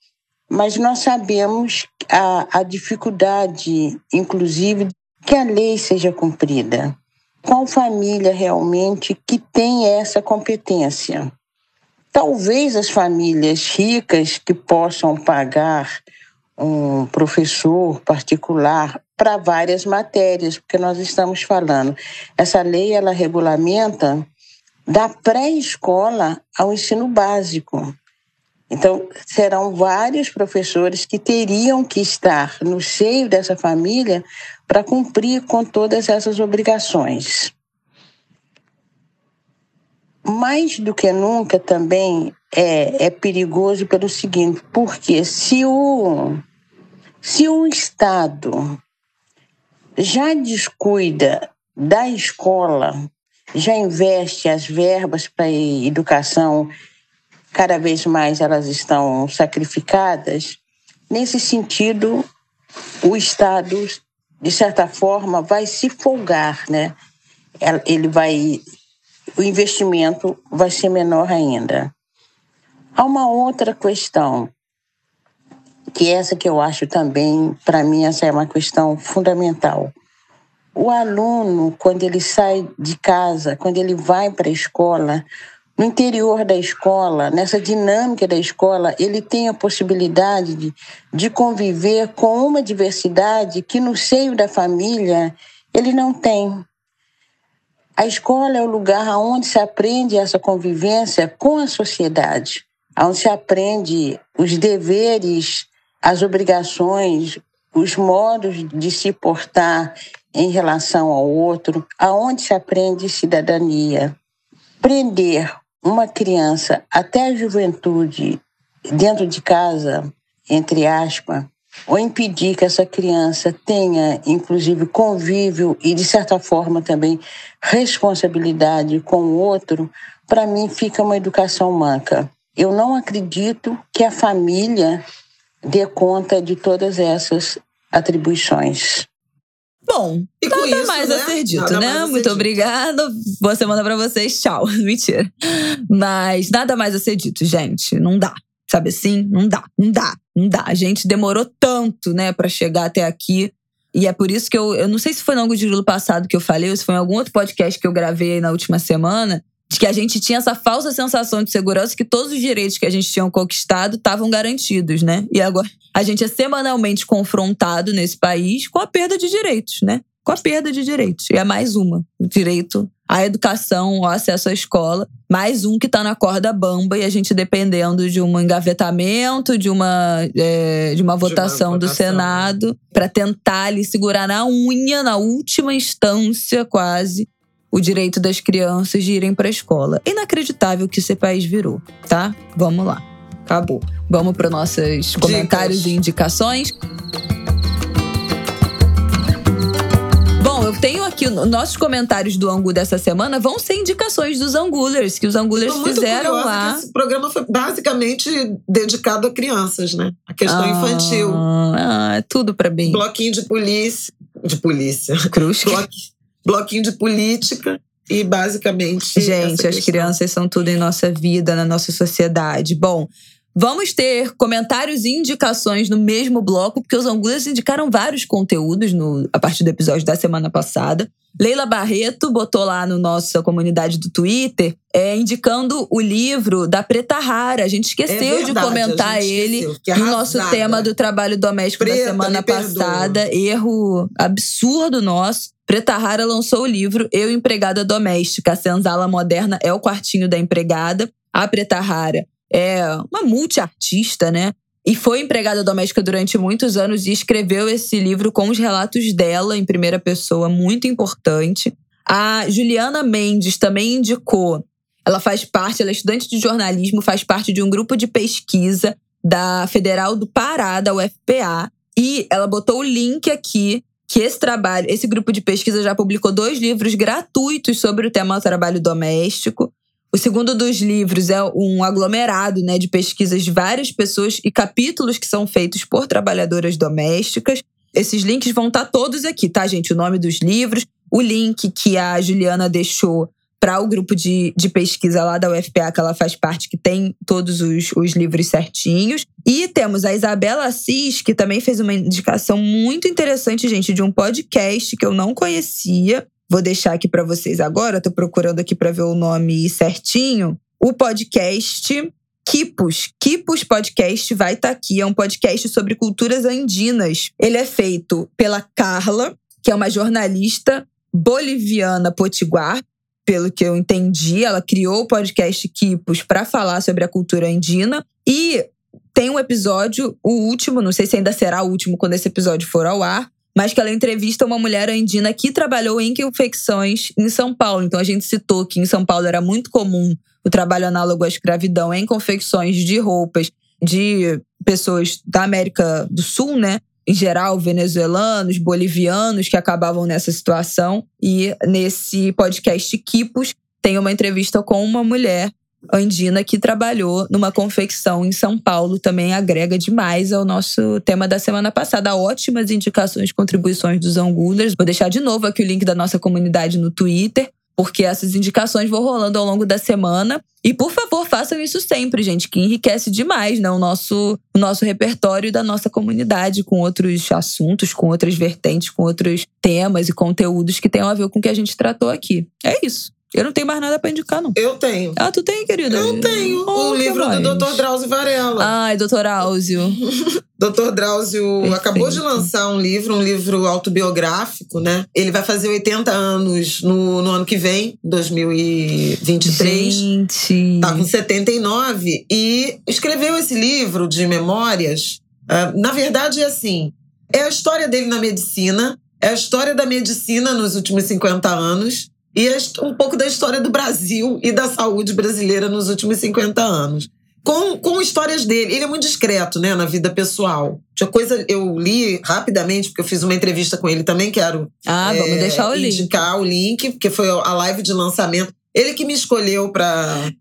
mas nós sabemos a, a dificuldade, inclusive, que a lei seja cumprida. Qual família realmente que tem essa competência? Talvez as famílias ricas que possam pagar um professor particular para várias matérias, porque nós estamos falando. Essa lei ela regulamenta da pré-escola ao ensino básico. Então, serão vários professores que teriam que estar no seio dessa família para cumprir com todas essas obrigações mais do que nunca também é, é perigoso pelo seguinte, porque se o, se o Estado já descuida da escola, já investe as verbas para educação, cada vez mais elas estão sacrificadas, nesse sentido, o Estado, de certa forma, vai se folgar, né? Ele vai o investimento vai ser menor ainda. Há uma outra questão, que essa que eu acho também, para mim, essa é uma questão fundamental. O aluno, quando ele sai de casa, quando ele vai para a escola, no interior da escola, nessa dinâmica da escola, ele tem a possibilidade de, de conviver com uma diversidade que no seio da família ele não tem. A escola é o lugar onde se aprende essa convivência com a sociedade, onde se aprende os deveres, as obrigações, os modos de se portar em relação ao outro, aonde se aprende cidadania. Prender uma criança até a juventude dentro de casa, entre aspas, ou impedir que essa criança tenha, inclusive, convívio e, de certa forma, também responsabilidade com o outro, para mim fica uma educação manca. Eu não acredito que a família dê conta de todas essas atribuições. Bom, e nada isso, mais né? a ser dito, nada né? Muito dito. obrigada. Boa semana para vocês. Tchau. Mentira. Mas nada mais a ser dito, gente. Não dá. Sabe assim? Não dá, não dá, não dá. A gente demorou tanto, né, para chegar até aqui. E é por isso que eu, eu não sei se foi no ângulo de Júlio passado que eu falei, ou se foi em algum outro podcast que eu gravei na última semana, de que a gente tinha essa falsa sensação de segurança que todos os direitos que a gente tinha conquistado estavam garantidos, né? E agora a gente é semanalmente confrontado nesse país com a perda de direitos, né? Com a perda de direitos. E é mais uma: o direito à educação, ao acesso à escola. Mais um que está na corda bamba e a gente dependendo de um engavetamento, de uma, é, de uma votação do Senado, para tentar ali segurar na unha, na última instância quase, o direito das crianças de irem para a escola. Inacreditável que esse país virou, tá? Vamos lá. Acabou. Vamos para nossos comentários Dicas. e indicações. Bom, eu tenho aqui nossos comentários do Angu dessa semana vão ser indicações dos Angulers, que os Angulers fizeram lá. esse programa foi basicamente dedicado a crianças, né? A questão ah, infantil. Ah, é tudo para bem. Bloquinho de polícia. De polícia. Cruz. Bloquinho de política. E basicamente. Gente, as crianças são tudo em nossa vida, na nossa sociedade. Bom, Vamos ter comentários e indicações no mesmo bloco, porque os Angulhas indicaram vários conteúdos no, a partir do episódio da semana passada. Leila Barreto botou lá no nossa comunidade do Twitter, é, indicando o livro da Preta Rara. A gente esqueceu é verdade, de comentar ele no nosso tema do trabalho doméstico Preta, da semana passada. Erro absurdo nosso. Preta Rara lançou o livro Eu Empregada Doméstica. A senzala moderna é o quartinho da empregada. A Preta Rara é uma multiartista, né? E foi empregada doméstica durante muitos anos e escreveu esse livro com os relatos dela em primeira pessoa, muito importante. A Juliana Mendes também indicou. Ela faz parte, ela é estudante de jornalismo, faz parte de um grupo de pesquisa da Federal do Pará, da UFPA. E ela botou o link aqui que esse trabalho, esse grupo de pesquisa já publicou dois livros gratuitos sobre o tema trabalho doméstico. O segundo dos livros é um aglomerado né, de pesquisas de várias pessoas e capítulos que são feitos por trabalhadoras domésticas. Esses links vão estar todos aqui, tá, gente? O nome dos livros, o link que a Juliana deixou para o grupo de, de pesquisa lá da UFPA, que ela faz parte, que tem todos os, os livros certinhos. E temos a Isabela Assis, que também fez uma indicação muito interessante, gente, de um podcast que eu não conhecia, Vou deixar aqui para vocês agora, tô procurando aqui para ver o nome certinho. O podcast Kipos. Kipos Podcast vai estar tá aqui. É um podcast sobre culturas andinas. Ele é feito pela Carla, que é uma jornalista boliviana potiguar. Pelo que eu entendi, ela criou o podcast Kipos para falar sobre a cultura andina. E tem um episódio, o último, não sei se ainda será o último quando esse episódio for ao ar, mas que ela entrevista uma mulher andina que trabalhou em confecções em São Paulo. Então a gente citou que em São Paulo era muito comum o trabalho análogo à escravidão em confecções de roupas de pessoas da América do Sul, né? Em geral, venezuelanos, bolivianos que acabavam nessa situação. E nesse podcast Kipos tem uma entrevista com uma mulher andina que trabalhou numa confecção em São Paulo também agrega demais ao nosso tema da semana passada. Ótimas indicações, contribuições dos Angulers. Vou deixar de novo aqui o link da nossa comunidade no Twitter, porque essas indicações vão rolando ao longo da semana. E por favor, façam isso sempre, gente, que enriquece demais né, o, nosso, o nosso repertório da nossa comunidade, com outros assuntos, com outras vertentes, com outros temas e conteúdos que tenham a ver com o que a gente tratou aqui. É isso. Eu não tenho mais nada pra indicar, não. Eu tenho. Ah, tu tem, querida? Eu tenho. Oh, o livro mais? do Dr. Drauzio Varela. Ai, Dr. Drauzio. Dr. Drauzio Perfeito. acabou de lançar um livro, um livro autobiográfico, né? Ele vai fazer 80 anos no, no ano que vem, 2023. Gente. Tá com 79. E escreveu esse livro de memórias. Uh, na verdade, é assim: é a história dele na medicina, é a história da medicina nos últimos 50 anos e um pouco da história do Brasil e da saúde brasileira nos últimos 50 anos. Com, com histórias dele. Ele é muito discreto, né, na vida pessoal. Tinha coisa, eu li rapidamente, porque eu fiz uma entrevista com ele também, quero. Ah, vamos é, deixar o link. Indicar o link, porque foi a live de lançamento. Ele que me escolheu entrevistar, sabia?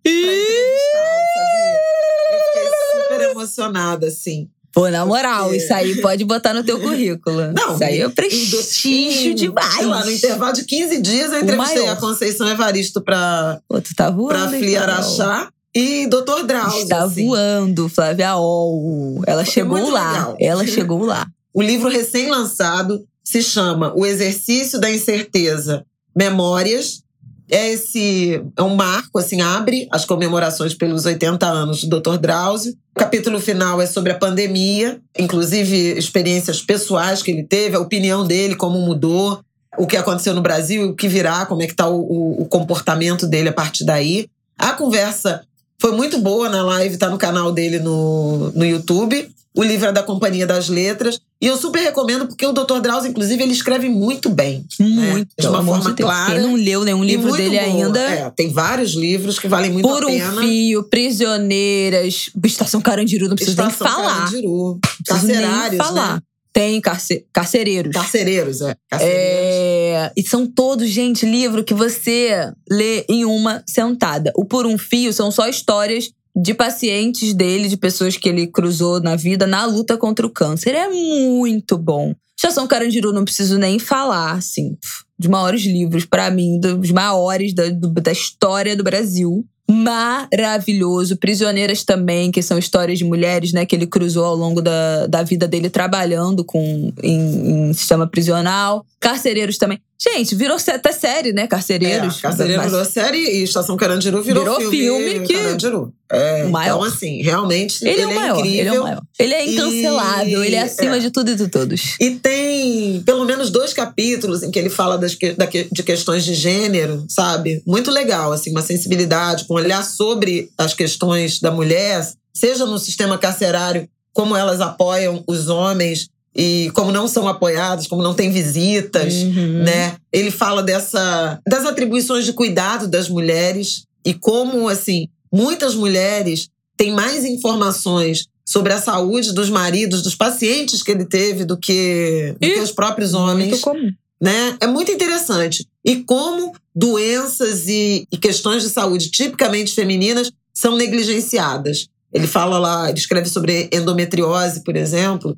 Eu fiquei super emocionada, assim. Pô, na moral, Porque... isso aí pode botar no teu currículo. Não, isso aí é prestígio demais. Sei lá, no intervalo de 15 dias eu entrevistei a Conceição Evaristo pra, Pô, tu tá voando, pra Fliarachá. E Dr. Drauzio. Está assim. voando, Flávia Ol. Ela chegou lá. Legal. Ela chegou lá. O livro recém-lançado se chama O Exercício da Incerteza Memórias é esse é um marco, assim, abre as comemorações pelos 80 anos do Dr. Drauzio. O capítulo final é sobre a pandemia, inclusive experiências pessoais que ele teve, a opinião dele, como mudou. o que aconteceu no Brasil, o que virá, como é que está o, o, comportamento dele a partir daí. A conversa foi muito boa na live, tá no canal dele no, no YouTube. O livro é da Companhia das Letras. E eu super recomendo, porque o Dr. Drauzio, inclusive, ele escreve muito bem. Muito. Né? De uma forma de clara. Quem não leu nenhum livro dele boa. ainda. É, tem vários livros que valem muito Por a pena. um fio, Prisioneiras, Estação Carandiru, não preciso Estação nem falar. Carandiru. Preciso nem Carcerários, falar. né? Tem carce carcereiros. Carcereiros, é. Carcereiros. É, e são todos, gente, livro que você lê em uma sentada. O Por um Fio são só histórias de pacientes dele, de pessoas que ele cruzou na vida na luta contra o câncer. É muito bom. Estação Carandiru, não preciso nem falar, assim, dos maiores livros, para mim, dos maiores da, da história do Brasil. Maravilhoso. Prisioneiras também, que são histórias de mulheres, né, que ele cruzou ao longo da, da vida dele trabalhando com, em, em sistema prisional. Carcereiros também. Gente, virou até série, né? Carcereiros. É, Carcereiro virou série e Estação Carandiru virou, Virou filme que- Carandiru. É. Então, assim, realmente, Ele, é o maior, incrível. ele é o maior. Ele é E- incancelável, ele é acima é. de tudo e de todos. E tem pelo menos dois capítulos em que ele fala das que- da que- de questões de gênero, sabe? Muito legal, assim, uma sensibilidade, com um olhar sobre as questões da mulher, seja no sistema carcerário, como elas apoiam os homens e como não são apoiados, como não tem visitas, Uhum. né? Ele fala dessa das atribuições de cuidado das mulheres e como assim muitas mulheres têm mais informações sobre a saúde dos maridos, dos pacientes que ele teve do que, do que os próprios homens, Muito comum. né? É muito interessante. E como doenças e, e questões de saúde tipicamente femininas são negligenciadas. Ele fala lá, ele escreve sobre endometriose, por exemplo,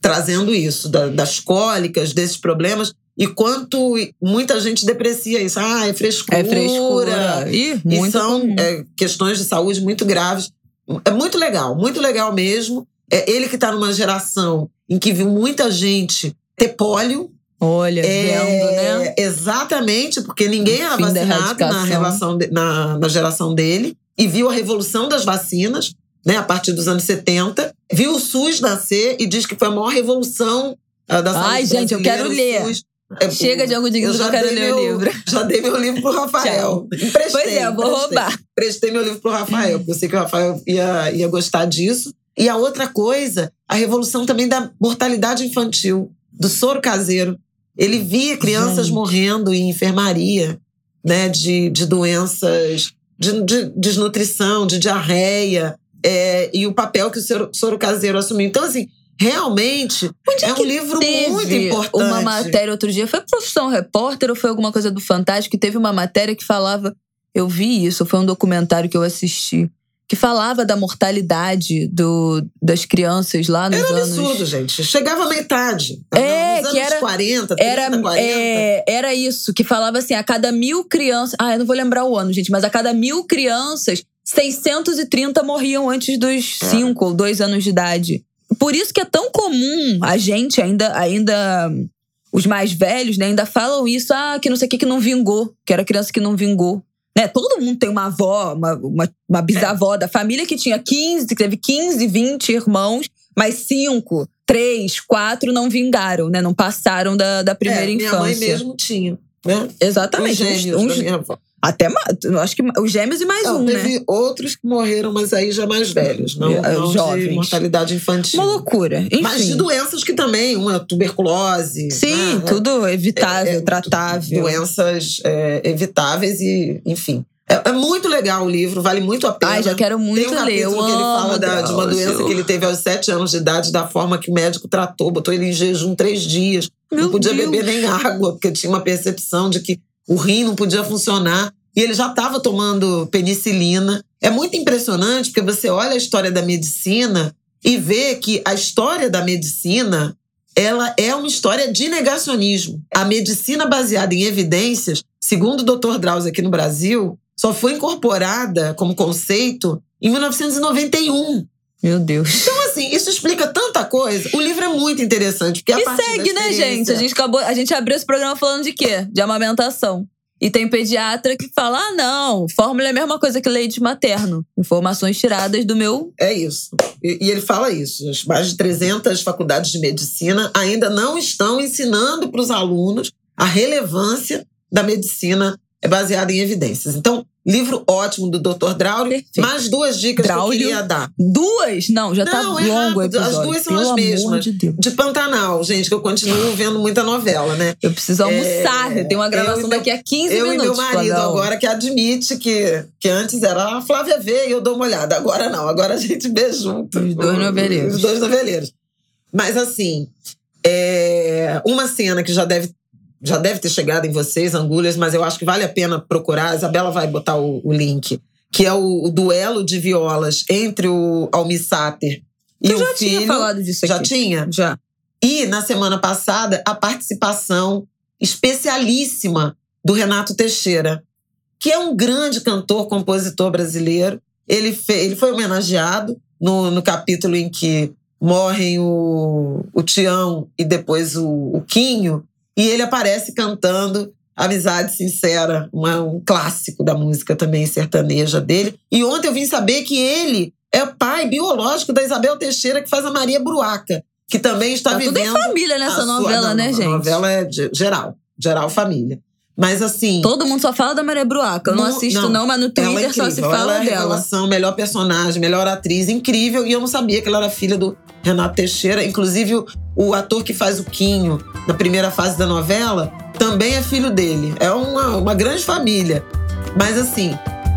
trazendo isso, da- das cólicas, desses problemas, e quanto muita gente deprecia isso. Ah, é frescura. É frescura. Ih, E muito são é, questões de saúde muito graves. É muito legal, muito legal mesmo. É ele que está numa geração em que viu muita gente ter pólio. Olha, vendo, né? É, Exatamente, porque ninguém era vacinado na, relação de- na, na geração dele. E viu a revolução das vacinas, né, a partir dos anos 70. Viu o SUS nascer e diz que foi a maior revolução ah, da saúde Ai, gente, eu quero ler. SUS. É, Chega de algo digno eu que eu já quero ler o livro. Já dei meu livro pro Rafael. Emprestei. Pois é, eu vou emprestei. roubar. Prestei meu livro pro Rafael, porque eu sei que o Rafael ia, ia gostar disso. E a outra coisa, a revolução também da mortalidade infantil, do soro caseiro. Ele via crianças morrendo em enfermaria, né, de, de doenças, de, de desnutrição, de diarreia, é, e o papel que o soro, caseiro assumiu. Então, assim, realmente é um livro muito importante. uma matéria outro dia, foi Profissão Repórter ou foi alguma coisa do Fantástico, que teve uma matéria que falava, eu vi isso, foi um documentário que eu assisti, que falava da mortalidade do, das crianças lá nos Era anos... absurdo, gente. Chegava à metade. É, Nos que anos era- 40, 30, Era, 40. é, era isso, que falava assim: a cada mil crianças. Ah, eu não vou lembrar o ano, gente, mas a cada mil crianças, 630 morriam antes dos É. 5 ou 2 anos de idade. Por isso que é tão comum a gente ainda. ainda os mais velhos, né, ainda falam isso, ah, que não sei o que, que não vingou, que era criança que não vingou. Né? Todo mundo tem uma avó, uma, uma, uma bisavó da família que tinha 15, que teve 15, 20 irmãos, mas 5, 3, 4 não vingaram, né? Não passaram da, da primeira é, infância. Minha mãe mesmo tinha. Né? Exatamente. Os uns- gêmeos uns- da minha avó. Até acho que os gêmeos e mais Não, um, né? teve outros que morreram, mas aí já mais velhos. Não, É, não jovens. de mortalidade infantil. Uma loucura. Enfim. Mas de doenças que também, uma tuberculose. Sim, né? tudo evitável, É, é, tratável. Doenças é, evitáveis e, enfim. É, é muito legal o livro, vale muito a pena. Ai, já quero muito Tem um ler. Eu que ele fala amo da- de uma doença que ele teve aos sete anos de idade, da forma que o médico tratou, botou ele em jejum três dias. Meu não podia Deus. beber nem água, porque tinha uma percepção de que o rim não podia funcionar. E ele já estava tomando penicilina. É muito impressionante, porque você olha a história da medicina e vê que a história da medicina ela é uma história de negacionismo. A medicina baseada em evidências, segundo o Dr. Drauzio aqui no Brasil, só foi incorporada como conceito em 1991. Meu Deus. Então, assim, isso explica tanta coisa. O livro é muito interessante. Porque a E segue, né, gente? A gente acabou, a gente abriu esse programa falando de quê? De amamentação. E tem pediatra que fala: ah, não, fórmula é a mesma coisa que leite materno. Informações tiradas do meu. É isso. E, e ele fala isso. As mais de 300 faculdades de medicina ainda não estão ensinando para os alunos a relevância da medicina é baseada em evidências. Então, livro ótimo do Dr. Draulio. Perfeito. Mais duas dicas Draulio. que eu queria dar. Duas? Não, já tá Não, é longo rápido. As duas são Pelo as mesmas. de Deus. De Pantanal, gente, que eu continuo vendo muita novela, né? Eu preciso almoçar. É, eu tenho uma eu gravação meu- daqui a 15 eu minutos. e meu marido agora que admite que, que antes era a Flávia vê e eu dou uma olhada. Agora não, agora a gente vê junto. Os dois noveleiros. Os dois noveleiros. Mas assim, é, uma cena que já deve, já deve ter chegado em vocês, Angulhas, mas eu acho que vale a pena procurar. A Isabela vai botar o, o link. Que é o, o duelo de violas entre o Almir Sater e Eu o já filho. tinha falado disso aqui. Já tinha? Já. E na semana passada, a participação especialíssima do Renato Teixeira, que é um grande cantor, compositor brasileiro. Ele, ele foi homenageado no, no capítulo em que morrem o, o Tião e depois o, o Quinho, e ele aparece cantando Amizade Sincera, uma- um clássico da música também sertaneja dele. E ontem eu vim saber que ele é o pai biológico da Isabel Teixeira, que faz a Maria Bruaca, que também está Tá tudo em vivendo família nessa sua- novela, não, né, gente? A novela é ge- geral, geral família. Mas assim, Todo mundo só fala da Maria Bruaca. Eu não Mu- assisto, não. não, mas no é Twitter só se fala ela é dela. revelação, melhor personagem, melhor atriz, incrível. E eu não sabia que ela era filha do Renato Teixeira. Inclusive, o, o ator que faz o Quinho na primeira fase da novela também é filho dele. É uma, uma grande família. Mas assim,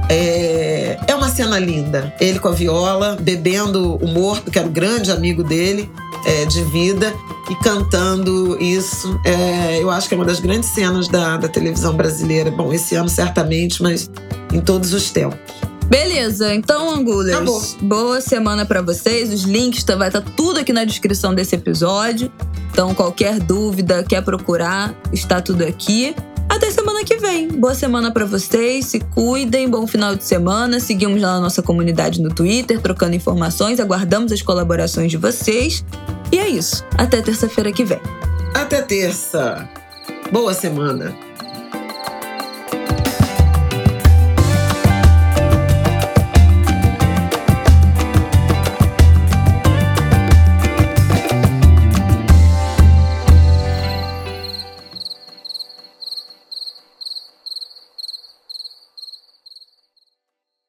é, é uma cena linda. Ele com a viola, bebendo o morto, que era o grande amigo dele é, de vida, e cantando isso. É, eu acho que é uma das grandes cenas da, da televisão brasileira. Bom, esse ano certamente, mas em todos os tempos. Beleza, então, Angulers, Acabou. boa semana pra vocês. Os links tá, vai estar tudo aqui na descrição desse episódio. Então, qualquer dúvida, quer procurar, está tudo aqui. Até semana que vem. Boa semana pra vocês, se cuidem, bom final de semana. Seguimos lá na nossa comunidade no Twitter, trocando informações, aguardamos as colaborações de vocês. E é isso. Até terça-feira que vem. Até terça. Boa semana.